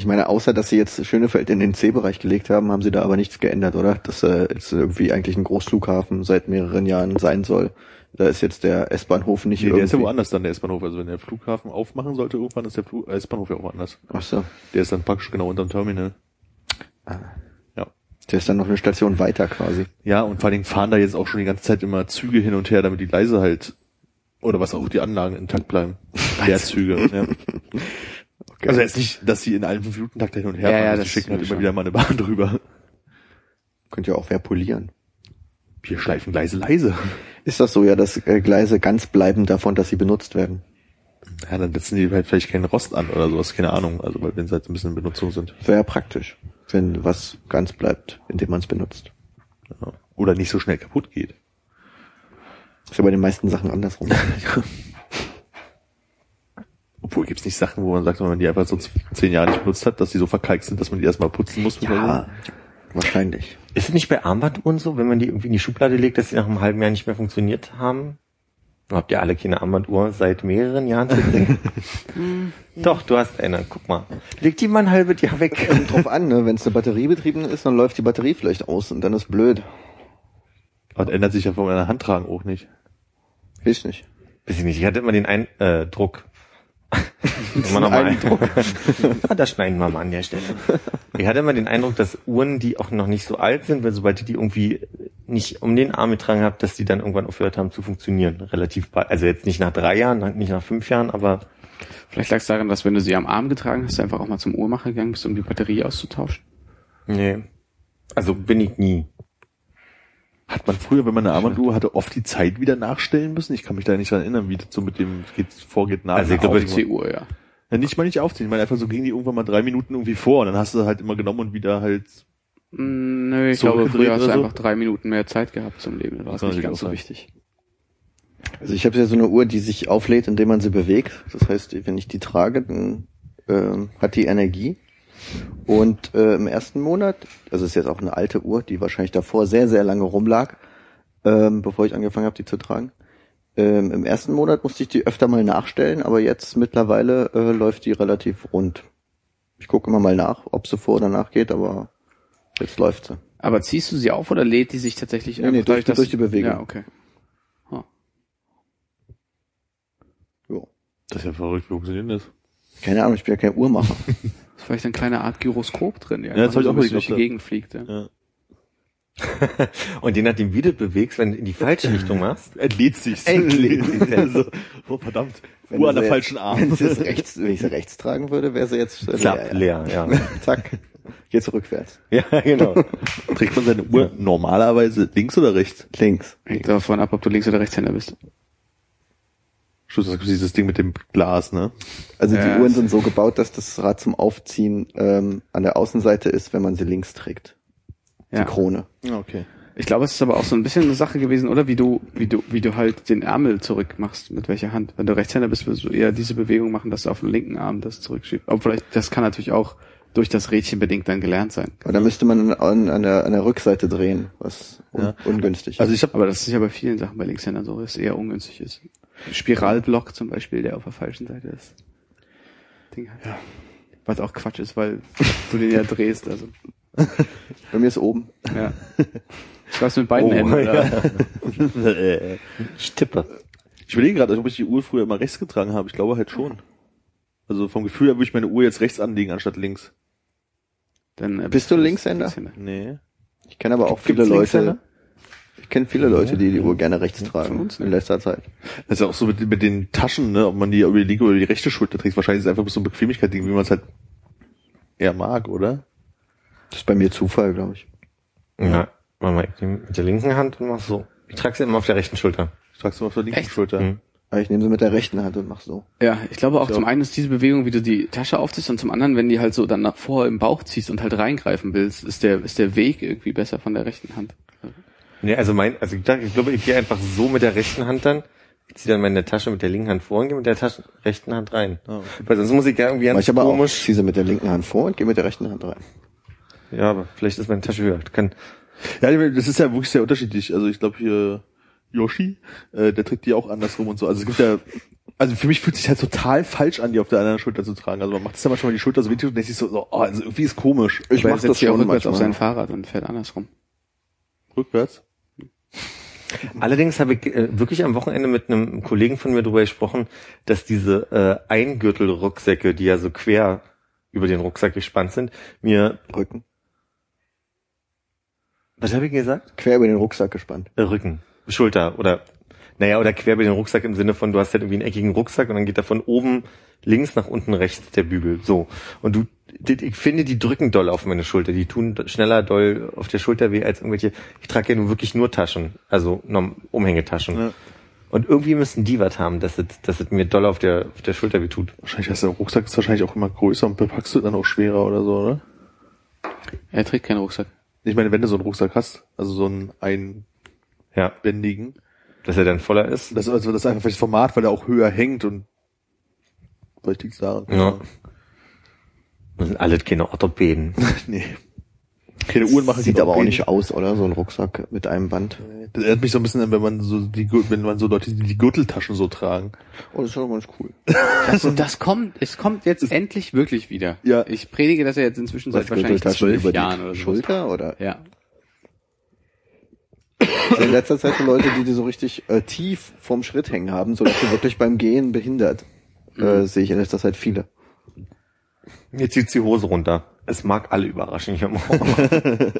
Ich meine, außer dass sie jetzt Schönefeld in den C-Bereich gelegt haben, haben sie da aber nichts geändert, oder? Dass äh, jetzt irgendwie eigentlich ein Großflughafen seit mehreren Jahren sein soll. Da ist jetzt der S-Bahnhof nicht Nee, der ist ja irgendwie. woanders dann, der S-Bahnhof. Also wenn der Flughafen aufmachen sollte irgendwann, ist der äh, S-Bahnhof ja auch woanders. Ach so. Der ist dann praktisch genau unterm Terminal. Ja. Der ist dann noch eine Station weiter quasi. Ja, und vor allen Dingen fahren da jetzt auch schon die ganze Zeit immer Züge hin und her, damit die Gleise halt, oder was auch die Anlagen intakt bleiben. [laughs] Der Züge, ja. [laughs] Also jetzt nicht, dass sie in allen fünf Minuten Takt hin und her Ja, fahren, ja, sie das schicken halt immer wieder mal eine Bahn drüber. Könnte ja auch wer polieren. Wir schleifen Gleise leise. Ist das so, ja, dass äh, Gleise ganz bleiben davon, dass sie benutzt werden? Ja, dann setzen die halt vielleicht keinen Rost an oder sowas, keine Ahnung. Also weil wenn sie halt ein bisschen in Benutzung sind. Wäre ja praktisch, wenn was ganz bleibt, indem man es benutzt. Ja. Oder nicht so schnell kaputt geht. Ist ja bei den meisten Sachen andersrum. [laughs] Obwohl gibt's nicht Sachen, wo man sagt, wenn man die einfach so zehn Jahre nicht benutzt hat, dass die so verkalkt sind, dass man die erstmal putzen muss. ja, wahrscheinlich. Ist es nicht bei Armbanduhren so, wenn man die irgendwie in die Schublade legt, dass sie nach einem halben Jahr nicht mehr funktioniert haben? Habt ihr alle keine Armbanduhr seit mehreren Jahren? [laughs] [laughs] Doch, du hast eine. Guck mal. Leg die mal ein halbes Jahr weg. Kommt drauf an, ne? wenn es eine batteriebetriebene ist, dann läuft die Batterie vielleicht aus und dann ist blöd. Aber das ändert sich ja von meiner Handtragen auch nicht. Weiß ich nicht. Weiß ich nicht. Ich hatte immer den Eindruck. Noch mal [laughs] Eindruck. [laughs] ah, das schneiden wir mal an der Stelle. Ich hatte immer den Eindruck, dass Uhren, die auch noch nicht so alt sind, weil sobald ihr die irgendwie nicht um den Arm getragen habt, dass die dann irgendwann aufgehört haben zu funktionieren. Relativ bald. Also jetzt nicht nach drei Jahren, nicht nach fünf Jahren, aber Vielleicht lag es daran, dass wenn du sie am Arm getragen hast, du einfach auch mal zum Uhrmacher gegangen bist, um die Batterie auszutauschen. nee. Also bin ich nie. Hat man früher, wenn man eine Armbanduhr hatte, oft die Zeit wieder nachstellen müssen? Ich kann mich da nicht dran erinnern, wie das so mit dem geht, vorgeht nach. Also ich glaube, Aufziehen. PC-Uhr, ja. ja, nicht mal nicht aufziehen. Ich meine, einfach so ging die irgendwann mal drei Minuten irgendwie vor und dann hast du halt immer genommen und wieder halt, Mm, Nö, ich So glaube, früher hast du so? einfach drei Minuten mehr Zeit gehabt zum Leben. Da war es nicht ganz so sein. wichtig. Also ich habe ja so eine Uhr, die sich auflädt, indem man sie bewegt. Das heißt, wenn ich die trage, dann ähm, hat die Energie. Und äh, im ersten Monat, also ist jetzt auch eine alte Uhr, die wahrscheinlich davor sehr, sehr lange rumlag, ähm, bevor ich angefangen habe, die zu tragen. Ähm, Im ersten Monat musste ich die öfter mal nachstellen, aber jetzt mittlerweile äh, läuft die relativ rund. Ich gucke immer mal nach, ob sie vor oder nach geht, aber jetzt läuft sie. Aber ziehst du sie auf oder lädt die sich tatsächlich Nee, nee, durch die- durch die Bewegung. Ja, okay. Jo. das ist ja verrückt, wie funktioniert das? Keine Ahnung, ich bin ja kein Uhrmacher. [laughs] Ist vielleicht eine kleine Art Gyroskop drin, ja, Ja, das hab ich so auch ein bisschen durch die. Gegend fliegt. Ja. Ja. [laughs] Und je nachdem, wie du bewegst, wenn du in die falsche Richtung machst, [laughs] Entlädt sich. Entlädt sich. also, [laughs] oh verdammt. Wenn Uhr an sie der jetzt- falschen Wenn, Arm. sie jetzt rechts, wenn ich sie rechts tragen würde, wäre sie jetzt äh, zapp, leer, ja. Zack. Jetzt rückwärts. Ja, genau. Trägt man seine Uhr normalerweise links oder rechts? Links. Hängt davon ab, ob du Links- oder Rechtshänder bist. Schluss, das dieses Ding mit dem Glas, ne? Also Ja, die Uhren sind so gebaut, dass das Rad zum Aufziehen ähm, an der Außenseite ist, wenn man sie links trägt. Ja. Die Krone. Ja, okay. Ich glaube, es ist aber auch so ein bisschen eine Sache gewesen, oder? Wie du, wie du, wie du halt den Ärmel zurück machst, mit welcher Hand. Wenn du Rechtshänder bist, wirst du eher diese Bewegung machen, dass du auf den linken Arm das zurückschiebt. Aber vielleicht, das kann natürlich auch durch das Rädchen bedingt dann gelernt sein. Aber da müsste man an, an, der, an der Rückseite drehen, was un Ja. ungünstig ist. Also ich habe Aber das ist ja bei vielen Sachen bei Linkshändern so, dass es eher ungünstig ist. Spiralblock zum Beispiel, der auf der falschen Seite ist. Ding halt. Ja. Was auch Quatsch ist, weil du den ja drehst, also. Bei mir ist oben. Ja. Ich weiß mit beiden Oh, Händen, äh, Ich tippe. ich überlege gerade, ob ich die Uhr früher immer rechts getragen habe. Ich glaube halt schon. Also vom Gefühl her würde ich meine Uhr jetzt rechts anlegen anstatt links. Dann, äh, Bist du Linkshänder? Nee. Ich kenne aber auch Gibt's viele Leute. Ich kenne viele Leute, die die Uhr gerne rechts tragen in letzter Zeit. Das ist ja auch so mit, mit den Taschen, ne, ob man die über die linke oder die rechte Schulter trägt. Wahrscheinlich ist es einfach so ein Bequemlichkeit-Ding, wie man es halt eher mag, oder? Das ist bei mir Zufall, glaube ich. Ja. Mach mal ich nehm mit der linken Hand und mach so. Ich trage sie immer auf der rechten Schulter. Ich trage es immer auf der linken Echt? Schulter. Mhm. Aber ich nehme sie mit der rechten Hand und mach so. Ja, ich glaube auch So. zum einen ist diese Bewegung, wie du die Tasche aufziehst und zum anderen, wenn die halt so dann nach vor im Bauch ziehst und halt reingreifen willst, ist der, ist der Weg irgendwie besser von der rechten Hand. Nee, also mein, also ich, dachte, ich glaube, ich gehe einfach so mit der rechten Hand dann. Ich ziehe dann meine Tasche mit der linken Hand vor und gehe mit der Tasche, rechten Hand rein. Okay. Weil sonst muss ich ja irgendwie ganz ich aber auch. Ich komisch. ziehe sie mit der linken Hand vor und gehe mit der rechten Hand rein. Ja, aber vielleicht ist meine Tasche höher. Kann, Ja, das ist ja wirklich sehr unterschiedlich. Also ich glaube hier Yoshi, äh, der trägt die auch andersrum und so. Also es gibt ja, also für mich fühlt sich halt total falsch an, die auf der anderen Schulter zu tragen. Also man macht es ja manchmal die Schulter so wenig und denkt sich so, so oh, also irgendwie ist komisch. Ich Aber mach setzt das auch schon rückwärts auf manchmal. sein Fahrrad und fährt andersrum. Rückwärts. Allerdings habe ich äh, wirklich am Wochenende mit einem Kollegen von mir darüber gesprochen, dass diese äh, Eingürtelrucksäcke, die ja so quer über den Rucksack gespannt sind, mir, Rücken. was habe ich gesagt? Quer über den Rucksack gespannt. Äh, Rücken, Schulter oder, naja, oder quer über den Rucksack im Sinne von, du hast halt irgendwie einen eckigen Rucksack und dann geht da von oben links nach unten rechts der Bügel, so. Und du, ich finde, die drücken doll auf meine Schulter, die tun schneller doll auf der Schulter weh als irgendwelche, ich trage ja nun wirklich nur Taschen, also Umhängetaschen. Ja. Und irgendwie müssen die was haben, dass es, dass es mir doll auf der, auf der Schulter weh tut. Wahrscheinlich hast der Rucksack ist wahrscheinlich auch immer größer und bepackst du dann auch schwerer oder so, oder? Er trägt keinen Rucksack. Ich meine, wenn du so einen Rucksack hast, also so einen Ja, einbändigen, dass er dann voller ist. das, also das ist einfach das Format, weil er auch höher hängt und vielleicht liegt's daran. Ja. Das sind alle keine Orthopäden. [laughs] nee. Keine Uhren machen Sieht aber auch nicht aus, oder? So ein Rucksack mit einem Band. Das erinnert mich so ein bisschen an, wenn man so die, wenn man so Leute, die die Gürteltaschen so tragen. Oh, das ist schon ganz cool. [laughs] Das, das kommt, es kommt jetzt endlich wirklich wieder. Ja. Ich predige das ja jetzt inzwischen seit wahrscheinlich Gürteltaschen zwölf Jahren oder so. Schulter oder? Ja. Also in letzter Zeit so Leute, die die so richtig äh, tief vom Schritt hängen haben, so dass sie wirklich beim Gehen behindert. Äh, sehe ich in letzter Zeit viele. Jetzt zieht die Hose runter. Es mag alle überraschen hier morgen. [laughs]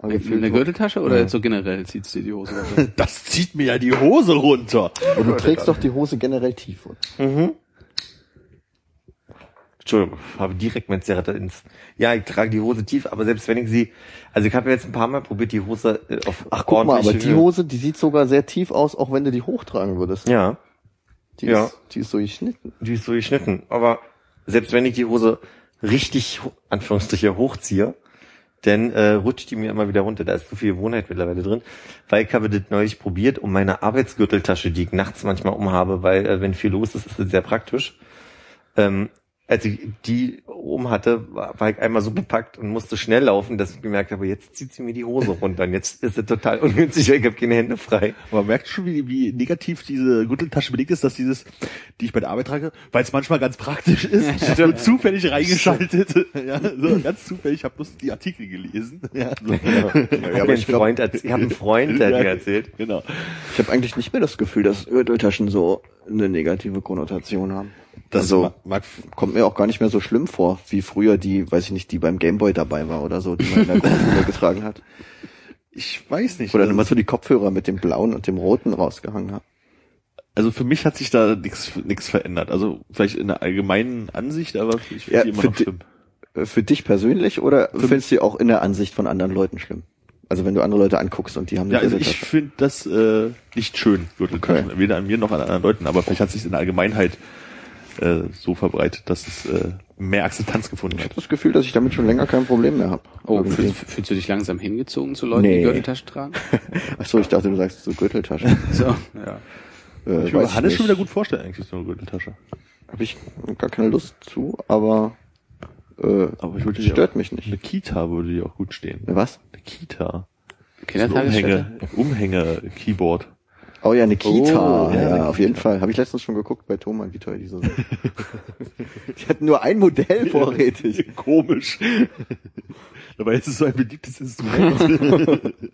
Aber Eine gefühlt, Gürteltasche oder jetzt so generell zieht dir die Hose runter? [laughs] Das zieht mir ja die Hose runter. oh, du trägst doch die Hose generell tief. Oder? Entschuldigung, habe direkt mein Zerrata ins. Ja, ich trage die Hose tief, aber selbst wenn ich sie, also ich habe jetzt ein paar Mal probiert, die Hose äh, auf Ach, guck mal, aber die Höhe- Hose, die sieht sogar sehr tief aus, auch wenn du die hochtragen würdest. Ja, Die, ja. ist, die ist so geschnitten. die ist so geschnitten. Aber selbst wenn ich die Hose richtig, Anführungsstriche, hochziehe, dann äh, rutscht die mir immer wieder runter. Da ist so viel Gewohnheit mittlerweile drin. Weil ich habe das neulich probiert, um meine Arbeitsgürteltasche, die ich nachts manchmal umhabe, weil äh, wenn viel los ist, ist das sehr praktisch. Ähm, als ich die oben hatte, war, war ich einmal so bepackt und musste schnell laufen, dass ich gemerkt habe, jetzt zieht sie mir die Hose runter und jetzt ist es total [laughs] ungünstig, weil ich habe keine Hände frei. Aber man merkt schon, wie, wie negativ diese Gürteltasche belegt ist, dass dieses, die ich bei der Arbeit trage, weil es manchmal ganz praktisch ist, [laughs] ich habe nur zufällig reingeschaltet. ja, so ganz zufällig, ich habe bloß die Artikel gelesen. Ja, [laughs] so. Ich habe einen, Freund erz- ich hab einen Freund, der hat mir erzählt. Genau. Ich habe eigentlich nicht mehr das Gefühl, dass Gürteltaschen so eine negative Konnotation haben. Das also mag, kommt mir auch gar nicht mehr so schlimm vor, wie früher die, weiß ich nicht, die beim Gameboy dabei war oder so, die man in der Grundschule [laughs] getragen hat. ich weiß nicht. Oder also, immer so die Kopfhörer mit dem blauen und dem roten rausgehangen hat. also für mich hat sich da nichts nichts verändert. Also vielleicht in der allgemeinen Ansicht, aber ich finde Ja, die immer für noch schlimm. Äh, Für dich persönlich oder findest du auch in der Ansicht von anderen Leuten schlimm? Also wenn du andere Leute anguckst und die haben eine Ja, also ich finde das äh, nicht schön, Gürteltaschen. Okay. Weder an mir noch an anderen Leuten, aber vielleicht hat sich in der Allgemeinheit äh, so verbreitet, dass es äh, mehr Akzeptanz gefunden Ich hat. habe das Gefühl, dass ich damit schon länger kein Problem mehr habe. Oh, fühlst, fühlst du dich langsam hingezogen zu Leuten, Nee. die Gürteltaschen tragen? [laughs] Achso, ich dachte, du sagst so Gürteltasche. [laughs] So, ja. Äh, Ich kann mir weiß Hannes nicht. schon wieder gut vorstellen, eigentlich so eine Gürteltasche. Habe ich gar keine Lust zu, aber äh, Aber ich würde stört mich nicht. Eine Kita würde dir auch gut stehen. Was? Eine Kita. Kindertagesstätte? Umhänge, Umhänge-Keyboard. Oh ja, eine Kita. Oh, ja, ja, eine auf jeden Fall. Habe ich letztens schon geguckt bei Thomann, wie teuer die so sind. [laughs] die hatten nur ein Modell vorrätig. [laughs] Komisch. Dabei ist es so ein beliebtes Instrument. [laughs]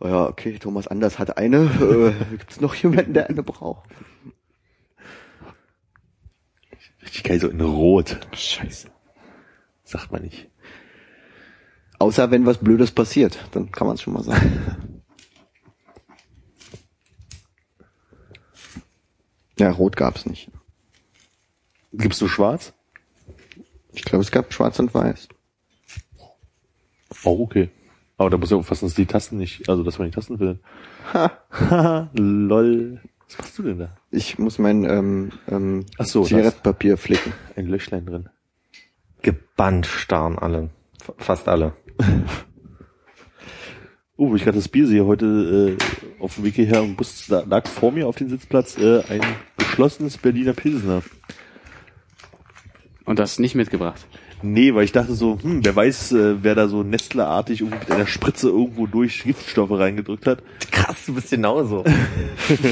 Oh ja, okay, Thomas Anders hat eine. Äh, Gibt es noch jemanden, der eine braucht? Richtig geil, so in Rot. Scheiße. Sagt man nicht. Außer wenn was Blödes passiert, dann kann man es schon mal sagen. Ja, Rot gab's nicht. Gibst du schwarz? Ich glaube, es gab Schwarz und Weiß. Oh, okay. Aber da muss ja aufpassen, dass die Tasten nicht, also dass man die Tasten will. Ha. [laughs] Lol. Was machst du denn da? Ich muss mein ähm, ähm, Ach so. Zigarettenpapier flicken. Ein Löchlein drin. Gebannt starren alle. F- Fast alle. [laughs] Oh, wo ich gerade das Bier sehe, heute äh, auf dem Weg hierher im Bus da lag vor mir auf dem Sitzplatz äh, ein geschlossenes Berliner Pilsner. Und das nicht mitgebracht. Nee, weil ich dachte so, hm, wer weiß, äh, wer da so Nestleartig irgendwie mit einer Spritze irgendwo durch Giftstoffe reingedrückt hat. Krass, du bist genauso.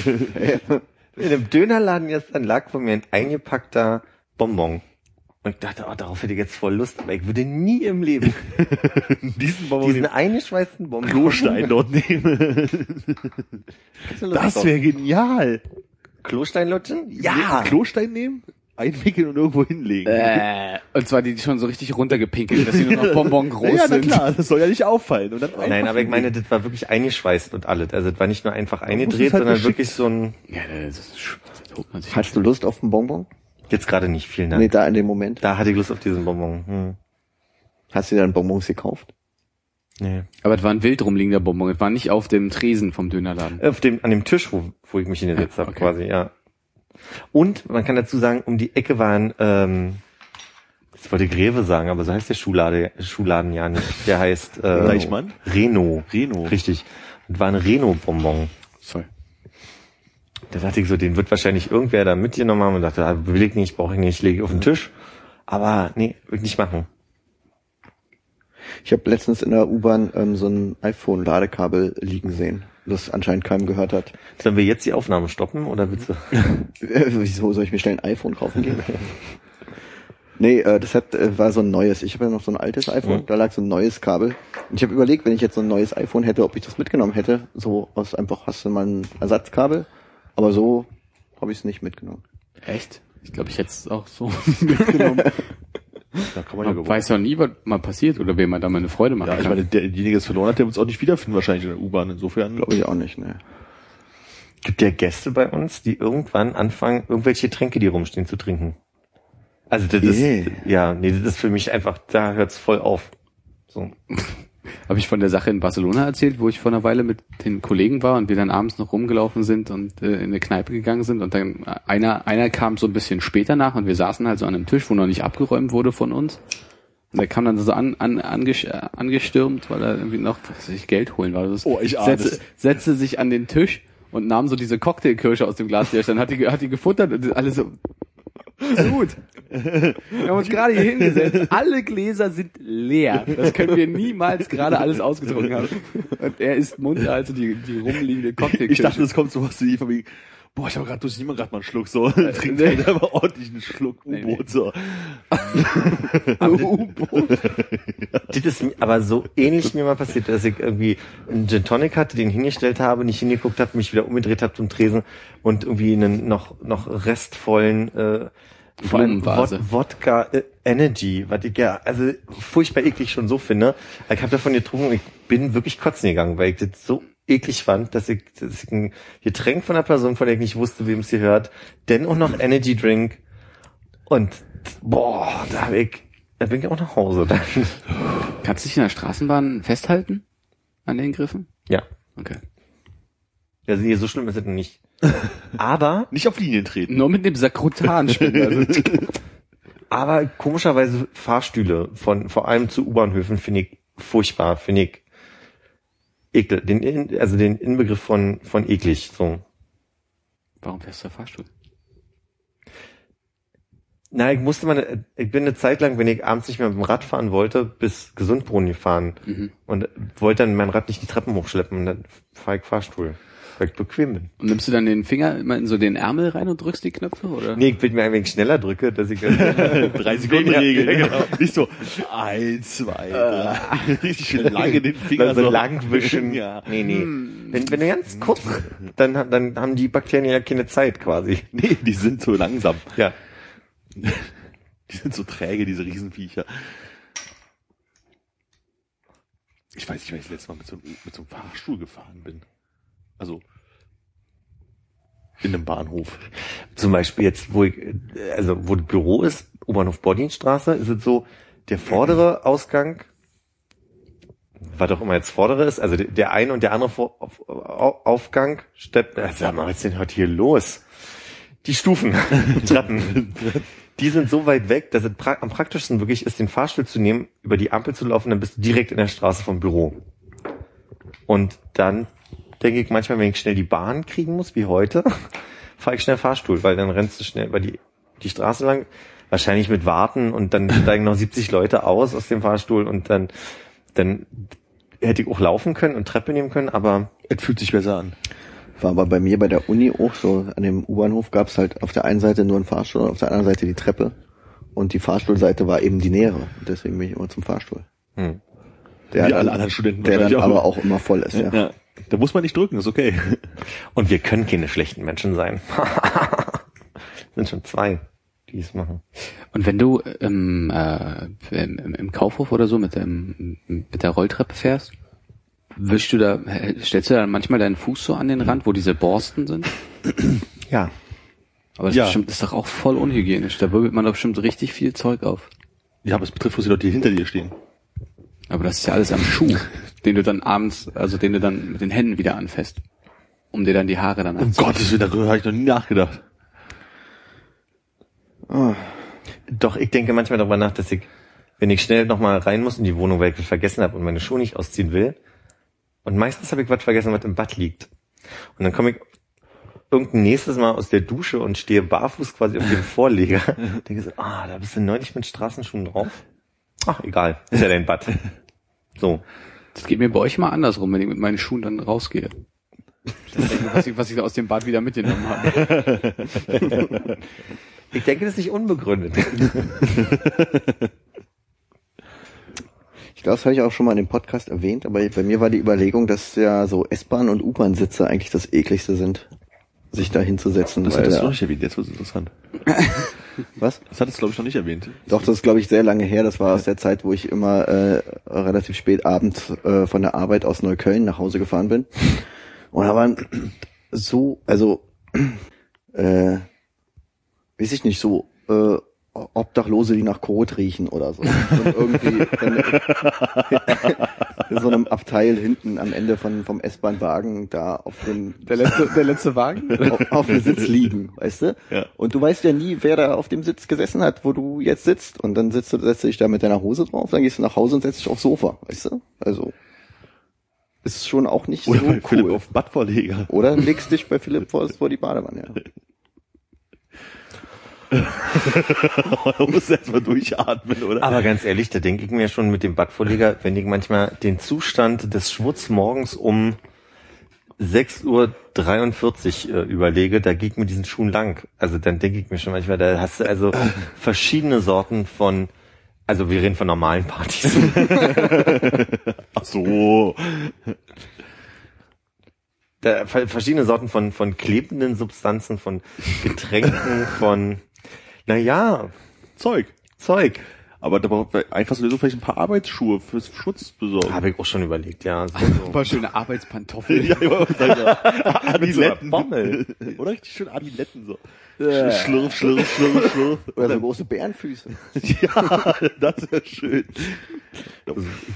[laughs] In einem Dönerladen gestern lag von mir ein eingepackter Bonbon. Und ich dachte, oh, darauf hätte ich jetzt voll Lust, aber ich würde nie im Leben [laughs] Diesen Bonbon diesen eingeschweißten Bonbon. Klostein dort nehmen. [laughs] das wäre genial. Klostein lutschen? Ja! Klostein nehmen, einwickeln und irgendwo hinlegen. Äh, [laughs] und zwar die, die schon so richtig runtergepinkelt, dass sie nur noch [laughs] Bonbon groß ja, na sind. klar, das soll ja nicht auffallen. Und dann Nein, aber ich meine, das war wirklich eingeschweißt und alles. Also das war nicht nur einfach eingedreht, halt sondern geschickt- wirklich so ein, Ja, das, ist, das holt man sich. Hast du Lust auf einen Bonbon? jetzt gerade nicht, vielen Dank. Nee, da in dem Moment. Da hatte ich Lust auf diesen Bonbon. Hm. Hast du dir dann Bonbons gekauft? Nee. Aber es war ein wild rumliegender Bonbon. Es war nicht auf dem Tresen vom Dönerladen. Auf dem, an dem Tisch, wo, wo ich mich hingesetzt habe, Okay. quasi, ja. Und man kann dazu sagen, um die Ecke waren, ähm, ich wollte Greve sagen, aber so heißt der Schuhladen, Schuhladen ja nicht. Der heißt äh, Reichmann? Reno. Reno. Richtig. Und war ein Reno-Bonbon. Sorry. Da dachte ich so, den wird wahrscheinlich irgendwer da mitgenommen haben und dachte, ah, will ich nicht, brauche ich nicht, lege ich auf den Tisch. Aber nee, will ich nicht machen. Ich habe letztens in der U-Bahn ähm, so ein iPhone-Ladekabel liegen sehen, das anscheinend keinem gehört hat. Sollen wir jetzt die Aufnahme stoppen oder willst du? [laughs] Wieso soll ich mir schnell ein iPhone kaufen gehen? nee, äh, das hat, äh, war so ein neues. Ich habe ja noch so ein altes iPhone, Mhm. da lag so ein neues Kabel. Und ich habe überlegt, wenn ich jetzt so ein neues iPhone hätte, ob ich das mitgenommen hätte. So aus einfach hast du mal ein Ersatzkabel. Aber so habe ich es nicht mitgenommen. Echt? Ich glaube, ich hätte es auch so [laughs] [laughs] mitgenommen. Da kann man ja Man gewonnen. weiß ja nie, was mal passiert oder wem man da mal eine Freude machen Ja, ich kann. meine, derjenige, der es verloren hat, der wird es auch nicht wiederfinden wahrscheinlich in der U-Bahn. Insofern, Glaube ich auch nicht, ne. Gibt ja Gäste bei uns, die irgendwann anfangen, irgendwelche Tränke, die rumstehen, zu trinken. Also das ist, ja, nee, das ist für mich einfach, da hört's voll auf. So. Habe ich von der Sache in Barcelona erzählt, wo ich vor einer Weile mit den Kollegen war und wir dann abends noch rumgelaufen sind und äh, in eine Kneipe gegangen sind und dann einer einer kam so ein bisschen später nach und wir saßen halt so an einem Tisch, wo noch nicht abgeräumt wurde von uns. Und der kam dann so an, an, äh, angestürmt, weil er irgendwie noch was ich, Geld holen war. Das Oh, ich setzte, setzte sich an den Tisch und nahm so diese Cocktailkirsche aus dem Glas, die er stand, hat die, hat die gefuttert und alle so, [laughs] gut. Wir haben uns gerade hier hingesetzt. Alle Gläser sind leer. Das können wir niemals gerade alles ausgetrunken haben. Und er ist munter, also die, die rumliegende Cocktailkirsche. ich dachte, das kommt sowas wie von wegen, boah, ich habe gerade durch niemand gerade mal einen Schluck so. Trinkt nee. halt einfach ordentlich einen Schluck U-Boot nee. so. [laughs] Das ist aber so ähnlich mir mal passiert, dass ich irgendwie einen Gin Tonic hatte, den hingestellt habe, nicht hingeguckt habe, mich wieder umgedreht habe zum Tresen und irgendwie einen noch, noch restvollen, äh, Blumenvase. Wod Wodka äh, Energy, was ich ja, also furchtbar eklig schon so finde. Ich habe davon getrunken und ich bin wirklich kotzen gegangen, weil ich das so eklig fand, dass ich, dass ich ein Getränk von einer Person, von der ich nicht wusste, wem es gehört, denn auch noch Energy Drink und boah, da hab ich, da bin ich auch nach Hause dann. Kannst du dich in der Straßenbahn festhalten? An den Griffen? Ja. Okay. Ja, nee, so schlimm ist es nicht. [laughs] Aber, Nicht auf Linien treten. Nur mit dem Sakrotan [laughs] spielen. Also, aber komischerweise Fahrstühle von, vor allem zu U-Bahnhöfen finde ich furchtbar, finde ich ekel, den, In- also den Inbegriff von, von eklig, so. warum fährst du der Fahrstuhl? Na, ich musste mal, ich bin eine Zeit lang, wenn ich abends nicht mehr mit dem Rad fahren wollte, bis Gesundbrunnen gefahren Mhm. und wollte dann mein Rad nicht die Treppen hochschleppen und dann fahre ich Fahrstuhl, weil ich bequem bin. Und nimmst du dann den Finger immer in so den Ärmel rein und drückst die Knöpfe, oder? Nee, ich will mir ein wenig schneller drücke, dass ich [laughs] Drei Sekunden Regel. Ja, genau. Nicht so, eins, zwei, drei. Richtig lange den [laughs] Finger Dann so lang wischen. Ja. Nee, nee. Wenn, wenn du ganz kurz, dann, dann haben die Bakterien ja keine Zeit quasi. [laughs] Nee, die sind so langsam. Ja. Die sind so träge, diese Riesenviecher. Ich weiß nicht, wann ich das letzte Mal mit so, einem- mit so einem Fahrstuhl gefahren bin. Also, in einem Bahnhof. Zum Beispiel jetzt, wo ich, also wo das Büro ist, U-Bahnhof Borddienststraße, ist es so, der vordere Ausgang, was auch immer jetzt vordere ist, also der- eine und der andere Vor auf, auf, Aufgang, Stepp, äh, sag mal, was ist denn heute hier los? Die Stufen, [laughs] Treppen, die sind so weit weg, dass es pra am praktischsten wirklich ist, den Fahrstuhl zu nehmen, über die Ampel zu laufen, dann bist du direkt in der Straße vom Büro. Und dann denke ich manchmal, wenn ich schnell die Bahn kriegen muss, wie heute, [laughs] fahre ich schnell Fahrstuhl, weil dann rennst du schnell über die, die Straße lang, wahrscheinlich mit Warten und dann [laughs] steigen noch 70 Leute aus aus dem Fahrstuhl und dann, dann hätte ich auch laufen können und Treppe nehmen können, aber Es fühlt sich besser an. War aber bei mir bei der Uni auch so. An dem U-Bahnhof gab es halt auf der einen Seite nur einen Fahrstuhl und auf der anderen Seite die Treppe. Und die Fahrstuhlseite war eben die nähere. Und deswegen bin ich immer zum Fahrstuhl. hm. Der Wie dann, alle anderen Studenten Der dann wahrscheinlich aber auch immer voll ist, ja. Ja. Da muss man nicht drücken, ist okay. [laughs] und wir können keine schlechten Menschen sein. [laughs] Sind schon zwei, die es machen. Und wenn du ähm, äh, im, im- im Kaufhof oder so mit, dem, mit der Rolltreppe fährst, wischst du da, stellst du da manchmal deinen Fuß so an den Rand, wo diese Borsten sind? Ja. Aber das Ja. ist, bestimmt, das ist doch auch voll unhygienisch. Da wirbelt man doch bestimmt richtig viel Zeug auf. Ja, aber es betrifft bloß die Leute, die hinter dir stehen. Aber das ist ja alles am Schuh, den du dann abends, also den du dann mit den Händen wieder anfasst, um dir dann die Haare dann Um anzuziehen. Gottes Willen, darüber habe ich noch nie nachgedacht. Doch, ich denke manchmal darüber nach, dass ich, wenn ich schnell nochmal rein muss in die Wohnung, weil ich was vergessen habe und meine Schuhe nicht ausziehen will, und meistens habe ich was vergessen, was im Bad liegt. Und dann komme ich irgendein nächstes Mal aus der Dusche und stehe barfuß quasi auf dem [laughs] Vorleger. denke so, ah, da bist du neulich mit Straßenschuhen drauf. Ach, egal, ist ja dein Bad. [laughs] So. Das geht mir bei euch mal andersrum, wenn ich mit meinen Schuhen dann rausgehe. Das denke ich, was ich, was ich aus dem Bad wieder mitgenommen habe. [laughs] Ich denke, das ist nicht unbegründet. Ich glaube, das habe ich auch schon mal in dem Podcast erwähnt, aber bei mir war die Überlegung, dass ja so S-Bahn und U-Bahn-Sitze eigentlich das ekligste sind, sich da hinzusetzen. Das hattest du noch nicht erwähnt, jetzt wird es interessant. [laughs] was? Das hattest du, glaube ich, noch nicht erwähnt. Doch, das ist, glaube ich, sehr lange her. Das war aus der Zeit, wo ich immer äh, relativ spät abends äh, von der Arbeit aus Neukölln nach Hause gefahren bin. Und da waren so, also, äh, weiß ich nicht, so äh, Obdachlose, die nach Kot riechen oder so. Und irgendwie in, [laughs] in so einem Abteil hinten am Ende von, vom S-Bahn-Wagen da auf dem Der letzte, der letzte Wagen? auf, auf dem Sitz liegen, weißt du? Ja. Und du weißt ja nie, wer da auf dem Sitz gesessen hat, wo du jetzt sitzt. Und dann sitzt du, setzt du dich da mit deiner Hose drauf, dann gehst du nach Hause und setzt dich aufs Sofa, weißt du? Also ist schon auch nicht Oder so bei Philipp cool. auf Badvorleger. Oder legst dich bei Philipp vor, vor die Badewanne. Ja. [laughs] musst du erstmal durchatmen, oder? Aber ganz ehrlich, da denke ich mir schon mit dem Badvorleger, wenn ich manchmal den Zustand des Schwutz morgens um 6.43 Uhr äh, überlege, da geht mir diesen Schuhen lang. Also dann denke ich mir schon manchmal, da hast du also verschiedene Sorten von, also wir reden von normalen Partys. [laughs] Ach so. Da, ver- verschiedene Sorten von, von klebenden Substanzen, von Getränken, von, naja, Zeug. Zeug. Aber da braucht man einfach so vielleicht ein paar Arbeitsschuhe fürs Schutz besorgen. Habe ich auch schon überlegt, ja. So, Ein so. paar schöne Arbeitspantoffeln. [laughs] Ja, sagen, ja. [laughs] Adiletten. Bommel. Oder richtig schön Adiletten so. Schlürf, schlürf, schlürf, schlürf. Oder so große Bärenfüße. [laughs] Ja, das wäre schön.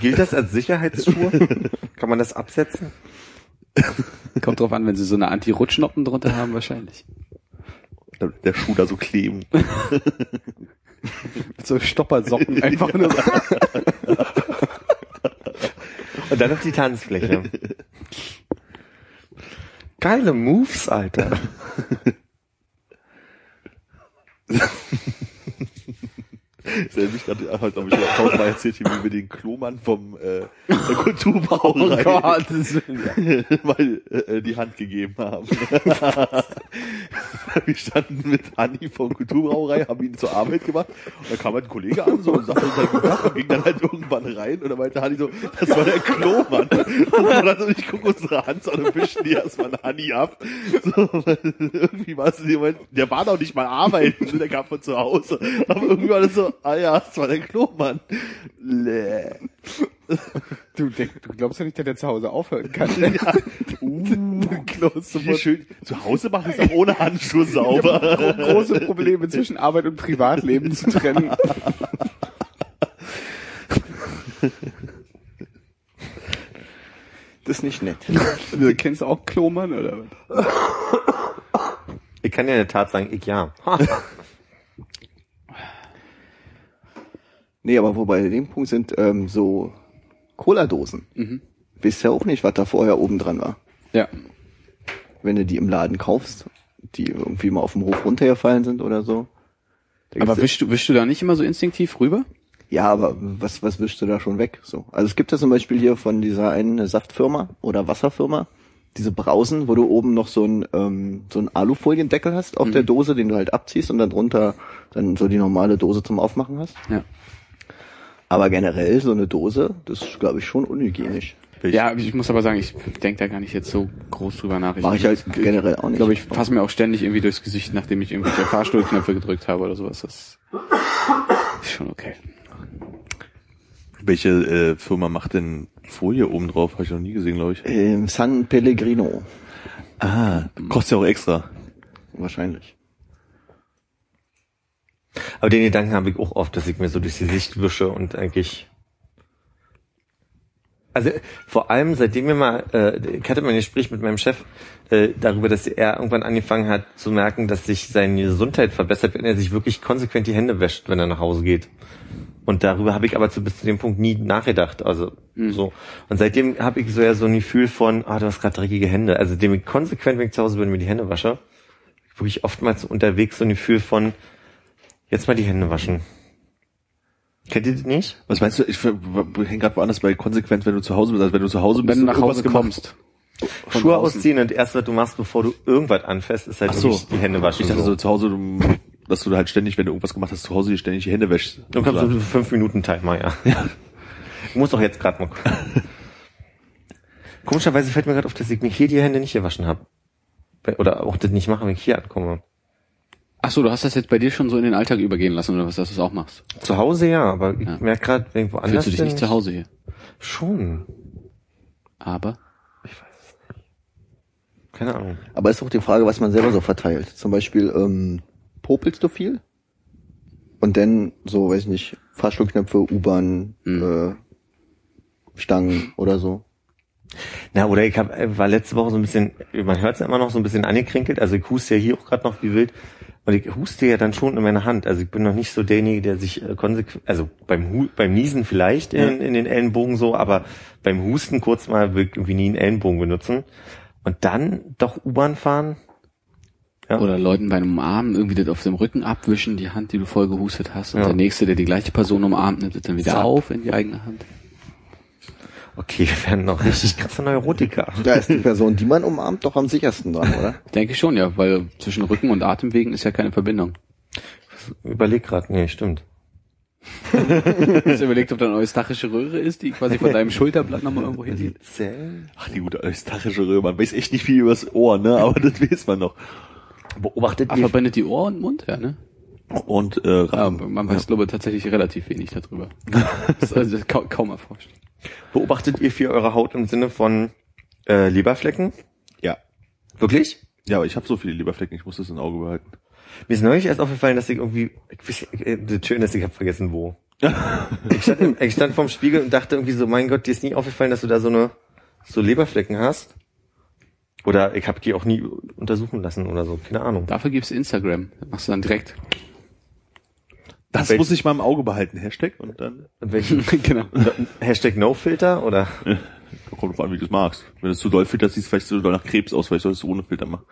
Gilt das als Sicherheitsschuhe? Kann man das absetzen? Kommt drauf an, wenn sie so eine Anti-Rutschnoppen drunter haben, wahrscheinlich. Der, der Schuh da so kleben. [laughs] So Stoppersocken einfach nur so. [laughs] Und dann noch die Tanzfläche. Geile Moves, Alter. [laughs] Das erinnert mich gerade, heute habe ich tausendmal erzählt, hier, wie wir den Klomann vom äh, der Kulturbrauerei mal [laughs] äh, die Hand gegeben haben. [laughs] wir standen mit Anni vom Kulturbrauerei, haben ihn zur Arbeit gemacht und da kam halt ein Kollege an so und sagte uns halt guten Tag und ging dann halt irgendwann rein und da meinte Hanni so, das war der Klomann. Und dann so, ich gucke unsere Hand an und wischen die erstmal Hanni ab. So, [laughs] weil irgendwie war es in dem Moment, der war noch nicht mal arbeiten, der kam von zu Hause. Aber irgendwie war das so, ah ja, das war der Klomann. Lä. Du, denk, du glaubst ja nicht, dass der zu Hause aufhören kann. Ja. [laughs] Uh, Hier schön, zu Hause mache ich es auch ohne Handschuhe sauber. große Probleme zwischen Arbeit und Privatleben zu trennen. Das ist nicht nett. Du kennst auch Klomann oder was? Ich kann ja in der Tat sagen, ich ja. [laughs] Nee, aber wobei bei dem Punkt sind ähm, so Cola-Dosen. Mhm. Wisst ja auch nicht, was da vorher oben dran war. Ja. Wenn du die im Laden kaufst, die irgendwie mal auf dem Hof runtergefallen sind oder so. Aber wischst du, wischst du da nicht immer so instinktiv rüber? Ja, aber was, was wischst du da schon weg? So. Also es gibt ja zum Beispiel hier von dieser einen Saftfirma oder Wasserfirma, diese Brausen, wo du oben noch so ein, ähm, so ein Alufoliendeckel hast auf der Dose, den du halt abziehst und dann drunter dann so die normale Dose zum Aufmachen hast. Ja. Aber generell so eine Dose, das ist, glaube ich, schon unhygienisch. Ja, ich muss aber sagen, ich denke da gar nicht jetzt so groß drüber nach. Mache ich halt generell auch nicht. Ich glaube, ich fasse mir auch ständig irgendwie durchs Gesicht, nachdem ich irgendwelche Fahrstuhlknöpfe gedrückt habe oder sowas. Das ist schon okay. Welche äh, Firma macht denn Folie oben drauf? Habe ich noch nie gesehen, glaube ich. ähm, San Pellegrino, Ah, kostet ja auch extra. wahrscheinlich. Aber den Gedanken habe ich auch oft, dass ich mir so durch die Sicht wische und eigentlich. Also vor allem, seitdem wir mal, äh, ich hatte mal ein Gespräch mit meinem Chef äh, darüber, dass er irgendwann angefangen hat zu merken, dass sich seine Gesundheit verbessert, wenn er sich wirklich konsequent die Hände wäscht, wenn er nach Hause geht. Und darüber habe ich aber zu, bis zu dem Punkt nie nachgedacht. Also so. Und seitdem habe ich so ja so ein Gefühl von, ah, du hast gerade dreckige Hände. Also dem ich konsequent, wenn ich zu Hause bin, mir die Hände wasche, wirklich oftmals unterwegs so ein Gefühl von, jetzt mal die Hände waschen. Kennt ihr das nicht? Was meinst du? Ich hänge gerade woanders bei konsequent, wenn du zu Hause bist. Also wenn du zu Hause bist, Wenn du nach irgendwas Hause gemacht- kommst. Von Schuhe draußen. ausziehen und erst was du machst, bevor du irgendwas anfährst, ist halt Ach so. die Hände waschen. Ich dachte so so. zu Hause, du, dass du halt ständig, wenn du irgendwas gemacht hast, zu Hause dir ständig die Hände wäschst. Du kannst so fünf Minuten Timer, ja. Ich muss doch jetzt gerade mal gucken. Komischerweise fällt mir gerade auf, dass ich mir hier die Hände nicht gewaschen habe. Oder auch das nicht mache, wenn ich hier ankomme. Ach so, du hast das jetzt bei dir schon so in den Alltag übergehen lassen oder was, dass du es auch machst? Zu Hause ja, aber ich Ja. merke gerade, wenn ich woanders Fühlst du dich bin, nicht zu Hause hier? Schon. Aber Keine Ahnung. Aber ist auch die Frage, was man selber so verteilt. Zum Beispiel, ähm, popelst du viel? Und dann so, weiß ich nicht, Fahrstuhlknöpfe, U-Bahn, Mhm. äh, Stangen oder so. Na, oder ich hab, äh, war letzte Woche so ein bisschen, man hört es ja immer noch so ein bisschen angekrinkelt, also ich huste ja hier auch gerade noch wie wild. Und ich huste ja dann schon in meiner Hand. Also ich bin noch nicht so derjenige, der sich äh, konsequent, also beim, Hu beim Niesen vielleicht in, in den Ellenbogen so, aber beim Husten kurz mal will ich irgendwie nie einen Ellenbogen benutzen. Und dann doch U-Bahn fahren. Ja. oder Leuten beim Umarmen irgendwie das auf dem Rücken abwischen, die Hand, die du voll gehustet hast, und Ja. der nächste, der die gleiche Person umarmt, nimmt es dann wieder Zack. auf in die eigene Hand. Okay, wir werden noch richtig krasse Neurotiker. Da ist die Person, die man umarmt, doch am sichersten dran, oder? Denke ich schon, ja, weil zwischen Rücken und Atemwegen ist ja keine Verbindung. Überleg gerade, nee, stimmt. Hast du überlegt, ob da eine eustachische Röhre ist, die quasi von deinem Schulterblatt nochmal irgendwo hingeht? Zellen? Ach, die gute eustachische Röhre. Man weiß echt nicht viel übers Ohr, ne? Aber das weiß man noch. Beobachtet Ach, ihr, verbindet die Ohr und Mund, ja, ne? Und äh, Ja, man weiß, glaube ich, tatsächlich relativ wenig darüber. [laughs] Das ist also kaum, kaum erforscht. beobachtet ihr für eure Haut im Sinne von äh, Leberflecken? ja. Wirklich? Ja, aber ich habe so viele Leberflecken, ich muss das im Auge behalten. Mir ist neulich erst aufgefallen, dass ich irgendwie, ich äh, das Schöne ist, ich habe vergessen wo. [laughs] ich, stand, im- ich stand vorm Spiegel und dachte irgendwie so, mein Gott, dir ist nie aufgefallen, dass du da so eine so Leberflecken hast? Oder ich habe die auch nie untersuchen lassen oder so, keine Ahnung. Dafür gibt's Instagram. Das machst du dann direkt. Das muss ich mal im Auge behalten, Hashtag, und dann Welchen [laughs] genau. Hashtag NoFilter oder? [laughs] kommt drauf an, wie du es magst. Wenn du es zu doll filterst, siehst du vielleicht so doll nach Krebs aus, vielleicht solltest du ohne Filter machen.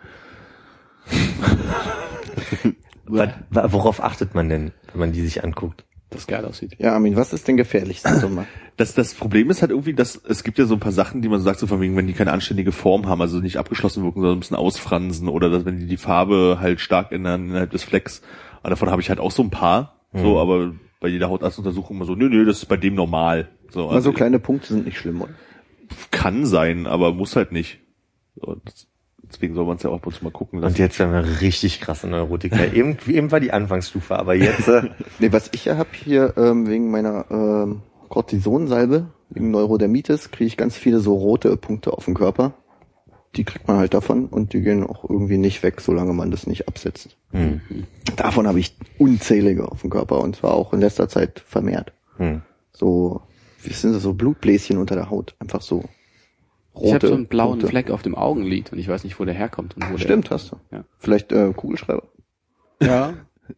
[laughs] Worauf achtet man denn, wenn man die sich anguckt? Das geil aussieht. Ja, Armin, was ist denn gefährlichste Sommer? Das, das Problem ist halt irgendwie, dass es gibt ja so ein paar Sachen, die man so sagt, so von wegen, wenn die keine anständige Form haben, also nicht abgeschlossen wirken, sondern ein bisschen ausfransen oder dass, wenn die die Farbe halt stark ändern innerhalb des Flecks. Und davon habe ich halt auch so ein paar, so, aber bei jeder Hautarztuntersuchung immer so, nö, nö, das ist bei dem normal. So, Also kleine Punkte sind nicht schlimm, oder? kann sein, aber muss halt nicht. So, das, deswegen soll man es ja auch und zu mal gucken Und lassen. jetzt werden wir richtig krasse Neurotiker. eben, eben war die Anfangsstufe, aber jetzt äh, [laughs] Nee, was ich ja hab hier ähm, wegen meiner ähm, Cortisonsalbe, wegen Neurodermitis, kriege ich ganz viele so rote Punkte auf dem Körper. Die kriegt man halt davon und die gehen auch irgendwie nicht weg, solange man das nicht absetzt. hm, Davon habe ich unzählige auf dem Körper und zwar auch in letzter Zeit vermehrt. hm. So, wie sind das so Blutbläschen unter der Haut? Einfach so rote Ich habe so einen blauen Punkte. Fleck auf dem Augenlid und ich weiß nicht, wo der herkommt und wo Stimmt, hast du. Ja. Vielleicht äh, Kugelschreiber. der. Ja.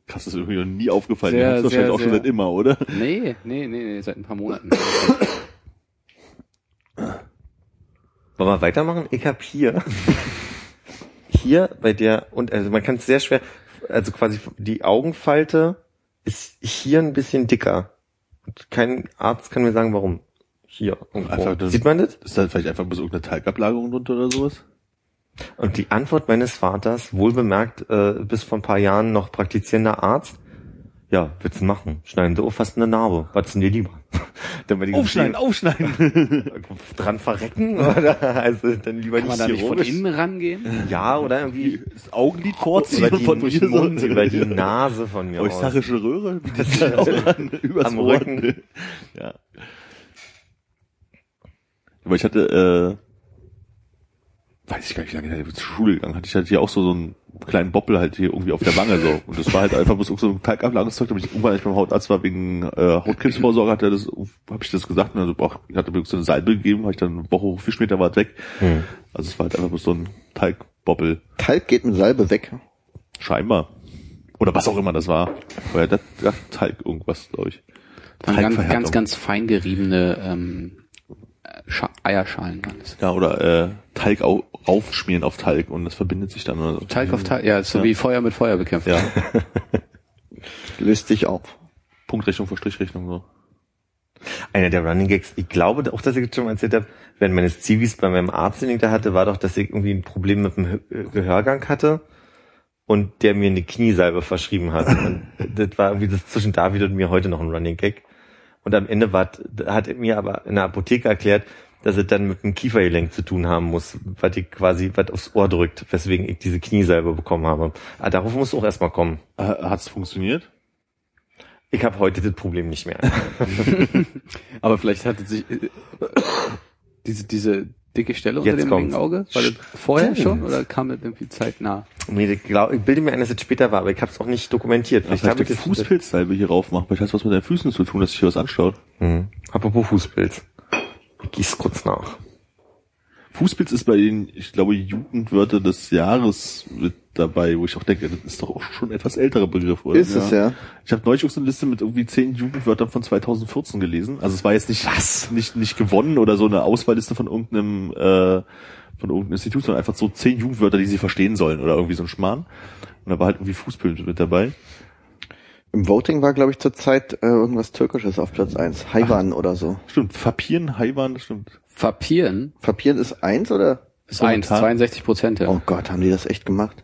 Krass, [laughs] das ist irgendwie noch nie aufgefallen. Sehr, Sehr, das wahrscheinlich sehr, auch schon sehr. seit immer, oder? Nee, nee, nee, nee, seit ein paar Monaten. [laughs] Wollen wir weitermachen? Ich hab hier, [laughs] hier bei der, und also man kann es sehr schwer, also quasi die Augenfalte ist hier ein bisschen dicker. Und kein Arzt kann mir sagen, warum. Hier. Einfach das- Sieht man das? Ist da vielleicht einfach bis irgendeine Talgablagerung drunter oder sowas? Und die Antwort meines Vaters, wohl bemerkt, äh, bis vor ein paar Jahren noch praktizierender Arzt, ja, willst du machen? Schneiden Sie auf, fast eine Narbe. Was denn dir lieber? [laughs] Dann diesem Aufschneiden, aufschneiden. [laughs] dran verrecken [laughs] oder also dann lieber Kann man nicht da nicht von chirurgisch. innen rangehen? Ja, oder irgendwie Das Augenlid vorziehen über die, von durch den Mund, so. über die Nase von mir aus. Eustachische Röhre, wie die sich auch an, übers Am. Rücken. Ja. Aber ich hatte, äh, weiß ich gar nicht, wie lange ich zur Schule gegangen hatte. Ich hatte hier auch so, so einen kleinen Boppel halt hier irgendwie auf der Wange so. Und das war halt einfach bloß so ein Talgablagerungszeug, da bin ich irgendwann, ich beim Hautarzt war, wegen äh, Hautkrebsvorsorge, hat er das, habe ich das gesagt, und also, boah, hat er mir so eine Salbe gegeben, habe ich dann eine Woche Fischmeter war es weg. Hm. Also es war halt einfach bloß so ein Talgboppel. Talg geht mit Salbe weg. Scheinbar. Oder was auch immer das war. War ja das, das Talg irgendwas, glaube ich. Waren ganz, ganz, ganz fein geriebene ähm, äh, Scha Eierschalen waren das. Ja, oder äh, Talg au aufschmieren auf Talg und das verbindet sich dann. Oder so. Talg auf Talg, ja, so Ja. wie Feuer mit Feuer bekämpfen. Ja, [laughs] Löst sich auf. Punktrechnung vor Strichrechnung so. Einer der Running Gags, ich glaube auch, dass ich das schon mal erzählt habe, während meines Zivis bei meinem Arzt, den ich da hatte, war doch, dass ich irgendwie ein Problem mit dem Hö- Gehörgang hatte und der mir eine Kniesalbe verschrieben hat. Und das war irgendwie das zwischen David und mir heute noch ein Running Gag. Und am Ende war, hat er mir aber in der Apotheke erklärt, dass es dann mit dem Kiefergelenk zu tun haben muss, was ich quasi was aufs Ohr drückt, weswegen ich diese Kniesalbe bekommen habe. Aber darauf muss auch erstmal kommen. Äh, Hat's funktioniert? Ich habe heute das Problem nicht mehr. [laughs] Aber vielleicht hatte sich äh, diese, diese dicke Stelle unter Jetzt dem kommt's. linken Auge, war das vorher schon oder kam das irgendwie zeitnah? Nee, ich, glaub, ich bilde mir ein, dass es später war, aber ich habe es auch nicht dokumentiert. Vielleicht habe ich Fußpilzsalbe hier rauf machen. Vielleicht hat was mit deinen Füßen zu tun, dass sich hier was anschaut. Mhm. Apropos Fußpilz. Gieß kurz nach. Fußpilz ist bei den, ich glaube, Jugendwörter des Jahres mit dabei, wo ich auch denke, das ist doch auch schon ein etwas älterer Begriff, oder? Ist es ja. Ich habe neulich auch so eine Liste mit irgendwie zehn Jugendwörtern von 2014 gelesen. Also es war jetzt nicht was? nicht nicht gewonnen oder so eine Auswahlliste von irgendeinem äh, von irgendeinem Institut, sondern einfach so zehn Jugendwörter, die sie verstehen sollen oder irgendwie so ein Schmarrn. Und da war halt irgendwie Fußpilz mit dabei. Im Voting war, glaube ich, zurzeit äh, irgendwas Türkisches auf Platz eins. Haiwan oder so. Stimmt, Fapieren, Haiwan, das stimmt. Fapieren Papieren ist eins oder? ist eins, Momentan- 62 Prozent. Ja. Oh Gott, haben die das echt gemacht?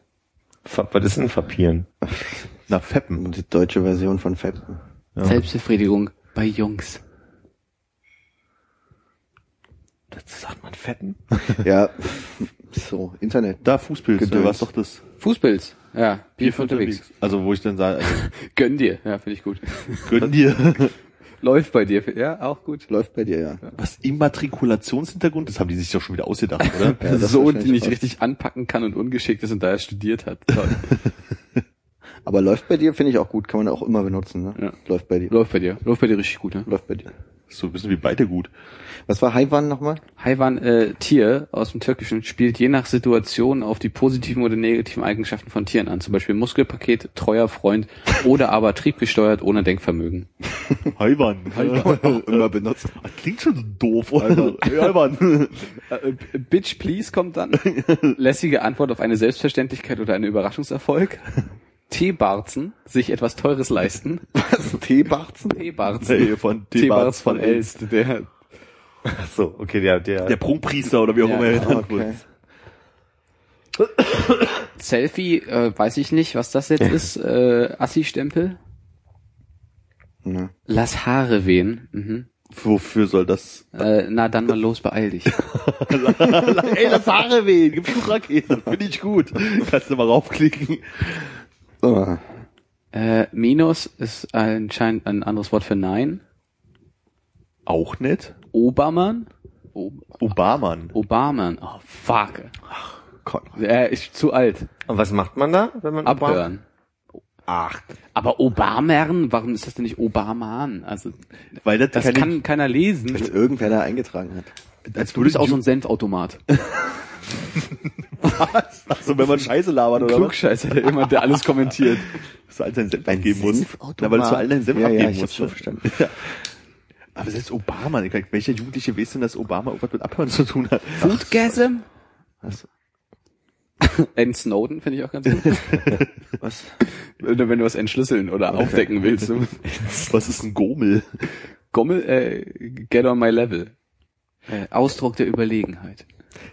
Fa- Was ist denn Papieren? [laughs] Na, Feppen. Die deutsche Version von Fab. Ja. Selbstbefriedigung bei Jungs. Das sagt man Fetten? Ja, so, Internet. Da Fußpilz, da Gedöns. war's doch das. Fußpilz. Ja, Bier für unterwegs. Also wo ich dann sage, also, [laughs] Gönn dir. Ja, finde ich gut. [laughs] gönn dir. [laughs] Läuft bei dir. Ja, auch gut. Läuft bei dir, ja. Was Immatrikulationshintergrund? Das haben die sich doch schon wieder ausgedacht, oder? Ja, wahrscheinlich die nicht richtig anpacken kann und ungeschickt ist und daher studiert hat. Aber läuft bei dir, finde ich auch gut, kann man auch immer benutzen. Ne? Ja. Läuft bei dir. Läuft bei dir. Läuft bei dir richtig gut, ne? Läuft bei dir. So ein bisschen wie beide gut. Was war Haiwan nochmal? Hayvan äh, Tier aus dem Türkischen spielt je nach Situation auf die positiven oder negativen Eigenschaften von Tieren an. Zum Beispiel Muskelpaket, treuer Freund [laughs] oder aber triebgesteuert ohne Denkvermögen. Haiwan. [laughs] auch [laughs] immer benutzt. Das klingt schon so doof, oder? Haiwan. Äh, Bitch please kommt dann. Lässige Antwort auf eine Selbstverständlichkeit oder einen Überraschungserfolg. Teebarzen, sich etwas Teures leisten. [laughs] Was? Teebarzen? Teebarzen. Nee, von Teebarz von Elst, der Ach so, okay, der, der, Der Prunkpriester oder wie auch Ja, immer er genannt Okay. wird. Selfie, äh, weiß ich nicht, was das jetzt ist. Äh, Assi-Stempel. Ja. Lass Haare wehen. Mhm. Wofür soll das? Äh, na dann mal los, beeil dich. [laughs] Ey, lass Haare wehen, gib Schuhrakete, finde ich gut. Kannst du mal raufklicken. So. Äh, Minus ist anscheinend ein anderes Wort für Nein. Auch nett. Obermann? Ob Obama. Obermann. Oh, fuck. Gott. Er ist zu alt. Und was macht man da, wenn man Abhören. Ach, Aber Obamern? Warum ist das denn nicht Obaman? Also, Weil das, das kann keiner lesen. Wenn irgendwer da eingetragen hat. als Du bist auch so ein Senfautomat. [laughs] so, wenn man Scheiße labert oder was? Klugscheißer, der immer, der alles kommentiert. [laughs] Dass du allen deinen Senf Ein abgeben musst. Na, weil du zu allen deinen Senf Ja, ja, abgeben ich musst. hab's schon verstanden. [laughs] Ja. Aber selbst Obama, welcher Jugendliche weiß denn, dass Obama irgendwas mit Abhören zu tun hat? [laughs] Foodgasm? Was? N. Snowden finde ich auch ganz gut. Was? wenn du wenn du was entschlüsseln oder aufdecken willst. Was ist ein Gomel? Gommel, äh, get on my level. Äh, Ausdruck der Überlegenheit.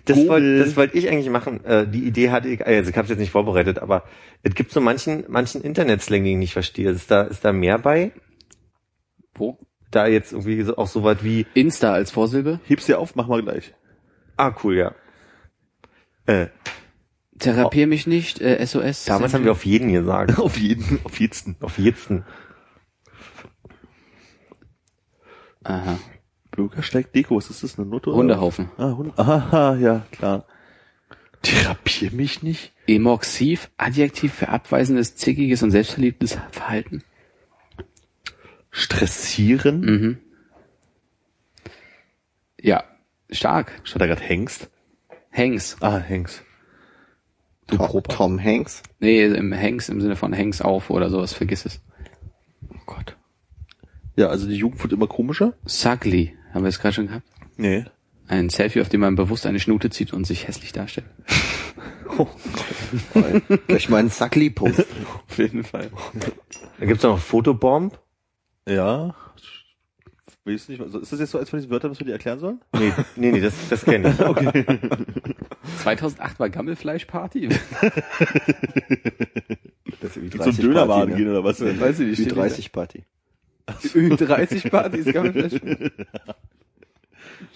Das wollte das wollte ich eigentlich machen. Äh, die Idee hatte ich, also ich habe es jetzt nicht vorbereitet, aber es gibt so manchen manchen Internetslang, den ich nicht verstehe. Ist da ist da mehr bei? Wo? Da jetzt irgendwie so, auch so was wie Insta als Vorsilbe. Heb's dir auf, mach mal gleich. Ah, cool, ja. Äh, Therapier mich nicht, äh, SOS. damals haben wir auf jeden gesagt. [laughs] Auf jeden, auf jeden. auf jeden. Aha. Bürgersteig Deko, was ist das, eine Nutte? oder Hundehaufen. was? Ah, Hunde. Aha, [laughs] ja, klar. Therapier mich nicht. Emoxiv, Adjektiv für abweisendes, zickiges und selbstverliebtes Verhalten. Stressieren. Mhm. Ja, stark. Statt da grad Hengst. Hanks. Ah, Hengst. Du Tom, Tom Hanks? Nee, im Hanks im Sinne von Hanks auf oder sowas, vergiss es. Oh Gott. Ja, also die Jugend wird immer komischer. Sugly, haben wir es gerade schon gehabt? Nee. Ein Selfie, auf dem man bewusst eine Schnute zieht und sich hässlich darstellt. [laughs] Durch meinen Sackli posten. [laughs] Auf jeden Fall. Da gibt's noch Fotobomb. Ja. Weiß nicht, also ist das jetzt so eins von diesen Wörtern, was wir dir erklären sollen? Nee, nee, nee, das, das kenne ich. [laughs] Okay. 2008 war Gammelfleischparty. Das ist wie Zum Dönerwagen ne? gehen oder was? Weiß ich nicht. Wie steht 30 Party. Nicht da. 30 Partys, Gammelfleisch.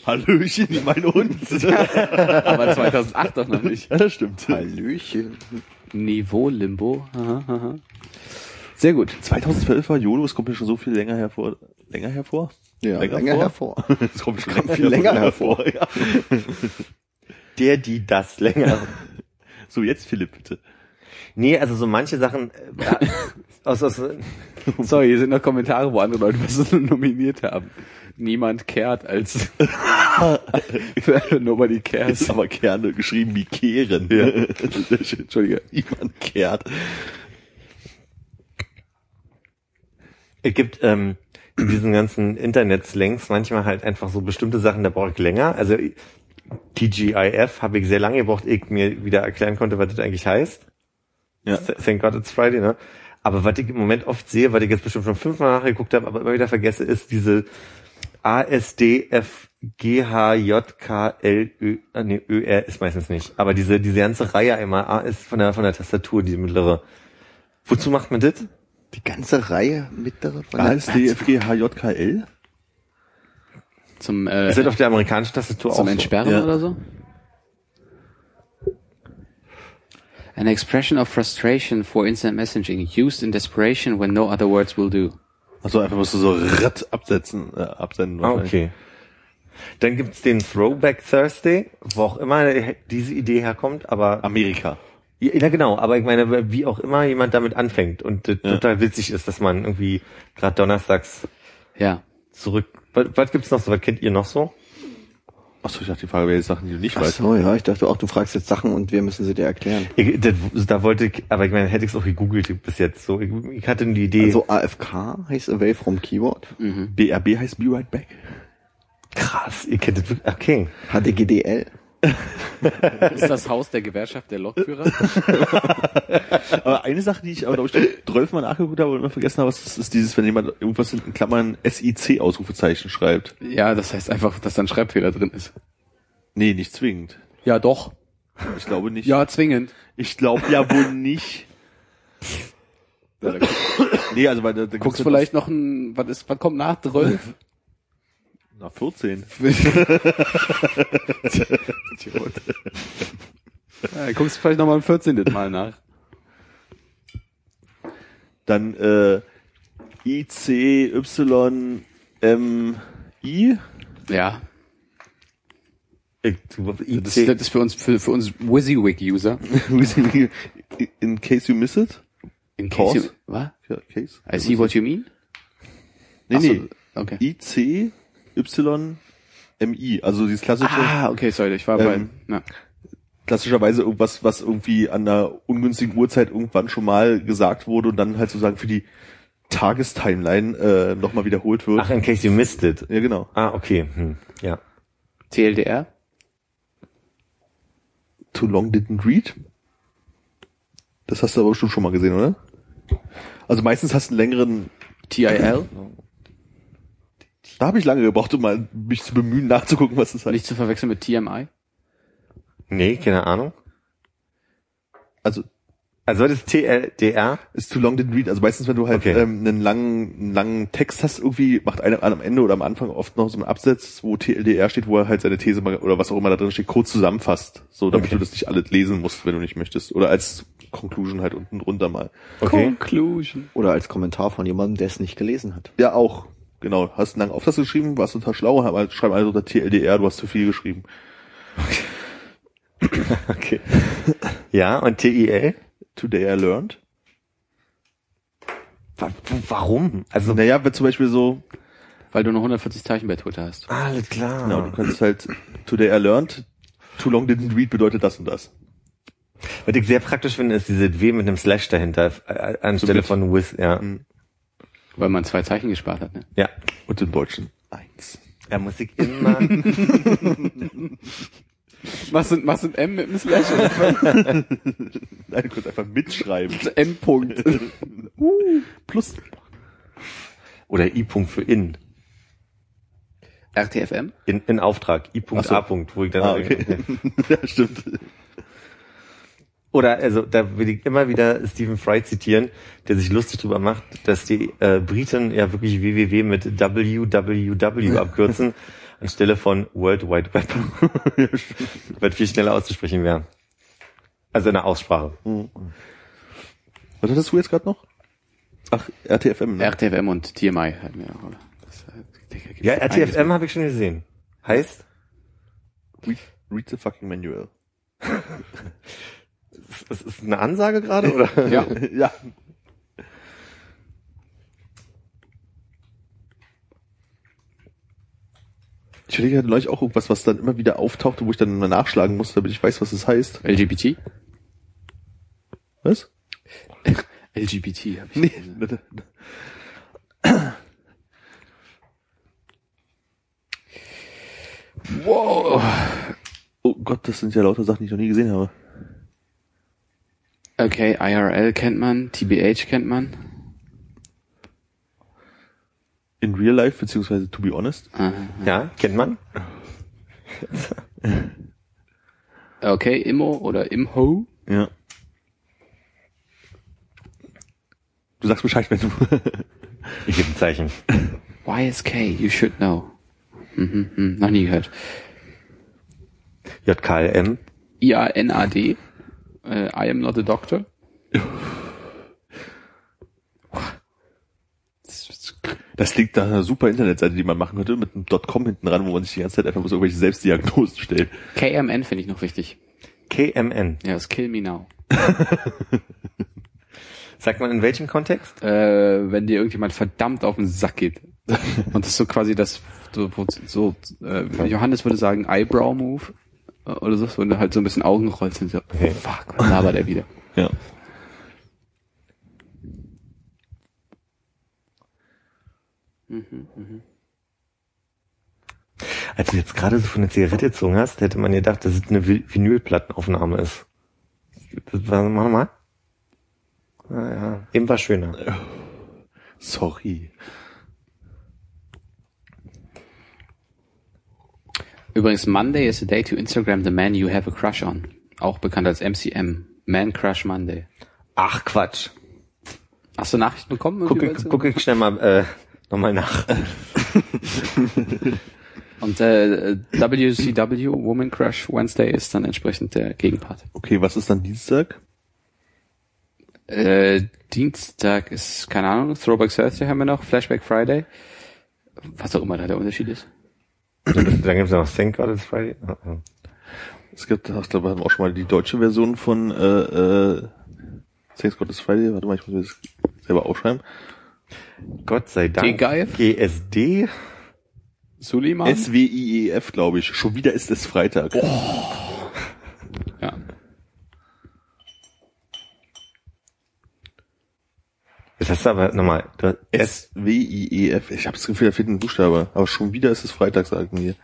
Hallöchen, ich meine uns. [laughs] Aber 2008 doch noch nicht. ja, das stimmt. Hallöchen. Niveau Limbo. Aha, aha. Sehr gut. 2012 war YOLO, es kommt mir schon so viel länger hervor. Länger hervor? Ja, Länger länger, vor? hervor. [laughs] Es kommt schon [laughs] Kommt viel länger hervor. Ja. Der, die, das länger. So, jetzt Philipp, bitte. Nee, also so manche Sachen äh, [laughs] aus, aus Sorry, hier sind noch Kommentare, wo andere Leute was [laughs] nominiert haben. Niemand kehrt als [laughs] Nobody Ist cares. aber gerne geschrieben wie kehren. Ja. Entschuldige. Niemand kehrt. Es gibt ähm, in diesen ganzen Internet-Slangs manchmal halt einfach so bestimmte Sachen, da brauche ich länger. Also TGIF habe ich sehr lange gebraucht, ehe ich mir wieder erklären konnte, was das eigentlich heißt. Ja. Thank God it's Friday, ne? Aber was ich im Moment oft sehe, was ich jetzt bestimmt schon fünfmal nachgeguckt habe, aber immer wieder vergesse, ist diese ASDFGHJKLÖ, ah, nee, ÖR ist meistens nicht. Aber diese, diese ganze Reihe immer, A ist von der, von der Tastatur, die mittlere. Wozu macht man das? Die ganze Reihe mittlere von der ASDFGHJKL? Zum, äh, Ist das auf der amerikanischen Tastatur zum auch so? Entsperren Ja. oder so? An expression of frustration for instant messaging used in desperation when no other words will do. Also einfach musst du so Ratt absetzen, äh, absenden. Ah, okay. Dann gibt's den Throwback Thursday, wo auch immer diese Idee herkommt, aber Amerika. Ja, genau, aber ich meine, wie auch immer jemand damit anfängt und äh, total witzig ist, dass man irgendwie gerade donnerstags Ja. zurück. Was, was gibt's noch so? Was kennt ihr noch so? Achso, ich dachte, die Frage wäre jetzt Sachen, die du nicht Ach weißt. so, ja, ich dachte auch, du fragst jetzt Sachen und wir müssen sie dir erklären. Ich, das, da wollte ich, aber ich meine, hätte ich es auch gegoogelt bis jetzt. So, ich, ich hatte die Idee. Also AFK heißt Away from Keyboard. BRB heißt Be Right Back. krass, ihr kennt das wirklich. Okay. HDGDL. [laughs] Ist das Haus der Gewerkschaft der Lokführer? [laughs] Aber eine Sache, die ich aber, glaube ich, 12 Mal nachgeguckt habe und immer vergessen habe, ist, ist dieses, wenn jemand irgendwas in Klammern SIC-Ausrufezeichen schreibt. ja, das heißt einfach, dass da ein Schreibfehler drin ist. Nee, nicht zwingend. Ja, doch. Ich glaube nicht. Ja, zwingend. Ich glaube ja wohl nicht. Nee, also weil da, da guckst vielleicht noch ein, was ist, was kommt nach 12? Na, 14. [laughs] [laughs] ja, guckst vielleicht noch mal ein 14. Mal nach. Dann äh, I, C, Y, M, I. Ja. Ich, Das, ist- das ist für uns, für, für uns WYSIWYG-User. [laughs] In case you miss it. In case you, was? Ja, case. I see what you mean? Nee, Ach so, nee. Okay. I, C, Y, M, I. Also dieses klassische, Ah, okay, sorry, ich war Ähm, bei, ja. klassischerweise irgendwas, was irgendwie an einer ungünstigen Uhrzeit irgendwann schon mal gesagt wurde und dann halt sozusagen für die Tagestimeline äh, nochmal wiederholt wird. ach, in case you missed it. Ja, genau. Ah, okay. Hm, ja. TLDR? Too long didn't read. Das hast du aber bestimmt schon mal gesehen, oder? Also meistens hast du einen längeren, TIL? [clears throat] da habe ich lange gebraucht, um mal mich zu bemühen, nachzugucken, was das heißt. Nicht zu verwechseln mit TMI? Nee, keine Ahnung. Also Also das TLDR. ist too long didn't read. Also meistens, wenn du halt Okay. ähm, einen langen, einen langen Text hast, irgendwie macht einer am Ende oder am Anfang oft noch so einen Absatz, wo TLDR steht, wo er halt seine These mal, oder was auch immer da drin steht, kurz zusammenfasst. So, damit Okay. du das nicht alles lesen musst, wenn du nicht möchtest. Oder als Conclusion halt unten drunter mal. Okay. Conclusion. Oder als Kommentar von jemandem, der es nicht gelesen hat. Ja, auch. Genau. Hast einen langen Aufsatz geschrieben, warst total schlau, aber schreiben alle unter TLDR, du hast zu viel geschrieben. [laughs] Okay. Ja, und TIL? Today I learned. Wa- w- Warum? Also, Naja, wenn zum Beispiel so, Weil du nur 140 Zeichen bei Twitter hast. alles klar. genau, du kannst halt Today I learned, too long didn't read bedeutet das und das. Was ich sehr praktisch finde, ist diese W mit einem Slash dahinter, äh, anstelle mit. von with, ja. Weil man zwei Zeichen gespart hat, ne? Ja. Und im Deutschen eins. Da muss ich immer, Was sind, was sind M mit einem Slash? [laughs] Nein, du kannst einfach mitschreiben. M-Punkt. [laughs] Plus. oder I-Punkt für in. RTFM? In, in Auftrag. I-Punkt, Ach so. A-Punkt, wo ich dann, Ah, okay. [laughs] ja, stimmt. Oder, also, da will ich immer wieder Stephen Fry zitieren, der sich lustig drüber macht, dass die äh, Briten ja wirklich www mit www abkürzen, [laughs] anstelle von World Wide Web. [laughs] Weil viel schneller auszusprechen wäre. Also in der Aussprache. Was hattest du jetzt gerade noch? Ach, RTFM, ne? RTFM und TMI hatten wir auch, oder? Das, äh, Ja, RTFM habe ich schon gesehen. Heißt, read, read the fucking manual. [laughs] das ist eine Ansage gerade, oder? [laughs] Ja. ja. Ich überlege, hatte neulich auch irgendwas, was dann immer wieder auftauchte, wo ich dann mal nachschlagen musste, damit ich weiß, was es heißt. LGBT? Was? [laughs] LGBT habe ich Nee. gelesen. [laughs] Wow. Oh Gott, das sind ja lauter Sachen, die ich noch nie gesehen habe. Okay, IRL kennt man, TBH kennt man. In real life, beziehungsweise to be honest. Aha. Ja, kennt man? Okay, Immo oder Imho. Ja. Du sagst Bescheid, wenn du. [laughs] Ich gebe ein Zeichen. YSK, you should know. Mhm, mhm, noch nie gehört. JKLM. I-A-N-A-D. Äh, I am not a doctor. Das liegt nach einer super Internetseite, die man machen könnte, mit einem .com hinten dran, wo man sich die ganze Zeit einfach bloß irgendwelche Selbstdiagnosen stellt. KMN finde ich noch wichtig. KMN. Ja, das Kill Me Now. [laughs] Sagt man in welchem Kontext? Äh, wenn dir irgendjemand verdammt auf den Sack geht. Und das ist so quasi das, so, so äh, Johannes würde sagen Eyebrow Move oder so, du halt so ein bisschen Augen rollst und so, Okay. fuck, was labert er wieder? [laughs] Ja. Als du jetzt gerade so von der Zigarette gezogen hast, hätte man gedacht, dass es eine Vi- Vinylplattenaufnahme ist. Das war, mach mal. Ah, ja. Eben war schöner. Sorry. Übrigens, Monday is a day to Instagram the man you have a crush on. Auch bekannt als MCM. Man Crush Monday. Ach, Quatsch. Hast du Nachrichten bekommen? Guck, ich- guck ich schnell mal, äh, nochmal nach. [laughs] Und äh, WCW, Woman Crush Wednesday, ist dann entsprechend der Gegenpart. Okay, was ist dann Dienstag? Äh, Dienstag ist, keine Ahnung, Throwback Thursday haben wir noch, Flashback Friday. Was auch immer da der Unterschied ist. Dann gibt's noch Thank God It's Friday. Ah, ah. Es gibt, da hatten wir auch schon mal die deutsche Version von äh, äh, Thanks God is Friday. Warte mal, ich muss mir das selber aufschreiben. Gott sei Dank. T-Geif? GSD. Suleiman? S-W-I-E-F, glaube ich. Schon wieder ist es Freitag. ja. Das hast du aber nochmal. S-W-I-E-F. Ich habe das Gefühl, da fehlt ein Buchstabe. Aber schon wieder ist es Freitag, sagen wir.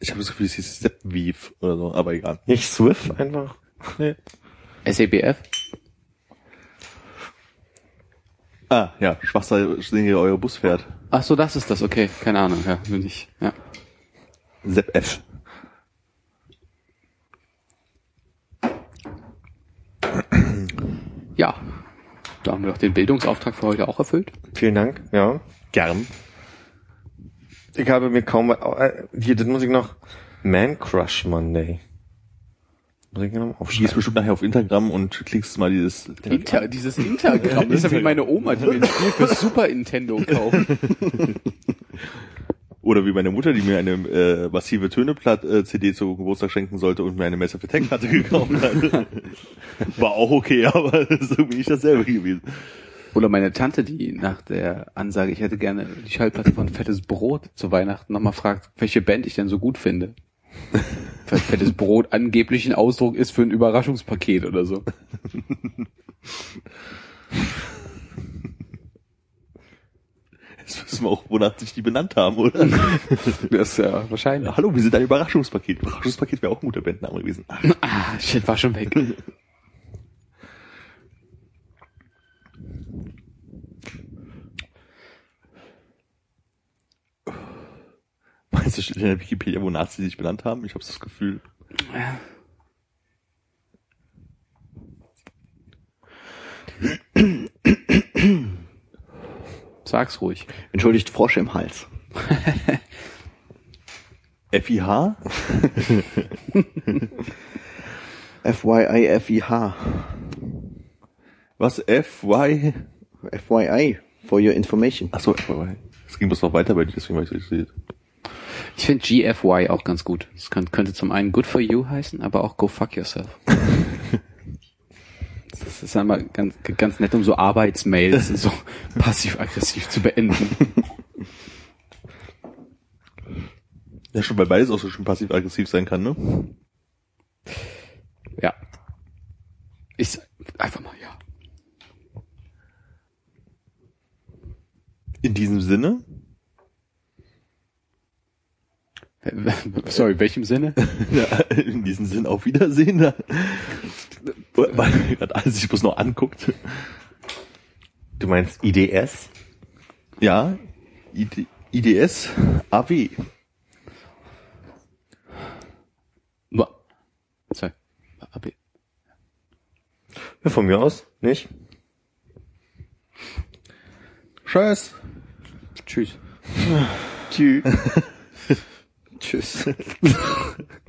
Ich habe das Gefühl, es hieß Seppweave oder so, aber egal. Nicht Swift einfach. Nee. SEBF? Ah, ja, Schwachster, sehen ihr euer Bus fährt. Ach so, das ist das, okay. Keine Ahnung, ja, bin ich. Ja. Sepp ja. Da haben wir doch den Bildungsauftrag für heute auch erfüllt. Vielen Dank. Ja. Gern. Ich habe mir kaum, äh, hier, das muss ich noch. Man Crush Monday. Muss ich mal Du gehst aufschreiben. bestimmt nachher auf Instagram und klickst mal dieses. Inter, dieses Intergramm, das ist ja wie meine Oma, die mir ein Spiel für Super Nintendo kauft. [laughs] [laughs] Oder wie meine Mutter, die mir eine äh, massive Töneplatt-CD zu Geburtstag schenken sollte und mir eine Massive Attack-Platte [laughs] gekauft hat. [laughs] War auch okay, [laughs] aber so bin ich dasselbe gewesen. Oder meine Tante, die nach der Ansage, ich hätte gerne die Schallplatte von Fettes Brot zu Weihnachten nochmal fragt, welche Band ich denn so gut finde. Weil Fettes Brot angeblich ein Ausdruck ist für ein Überraschungspaket oder so. Jetzt wissen wir auch, wonach sich die benannt haben, oder? [laughs] Das ist ja wahrscheinlich. Ja, hallo, wir sind ein Überraschungspaket. Überraschungspaket wäre auch ein guter Bandname gewesen. [laughs] Ah, shit, war schon weg. meinst du, steht in der Wikipedia, wonach sie sich benannt haben? Ich habe das Gefühl. Sag's ruhig. Entschuldigt Frosch im Hals. [laughs] FIH? FYI, Was? FY? FYI, for your information. Achso, FY. Es ging bloß noch weiter bei dir, deswegen war ich so interessiert. Ich finde GFY auch ganz gut. Das kann, könnte zum einen Good for You heißen, aber auch Go Fuck Yourself. [laughs] Das ist einmal ganz, ganz nett, um so Arbeitsmails so [laughs] passiv-aggressiv zu beenden. Ja, schon weil beides auch so schön passiv-aggressiv sein kann, ne? Ja. Ich einfach mal ja. In diesem Sinne, Sorry, welchem Sinne? [laughs] ja, in diesem Sinne auf Wiedersehen. [laughs] Weil gerade alles sich bloß noch anguckt. Du meinst IDS? Ja, ID, IDS, AW. Sorry. AB. Ja, von mir aus, nicht? Tschüss. Tschüss. [laughs] Tschüss. Tschüss. [laughs]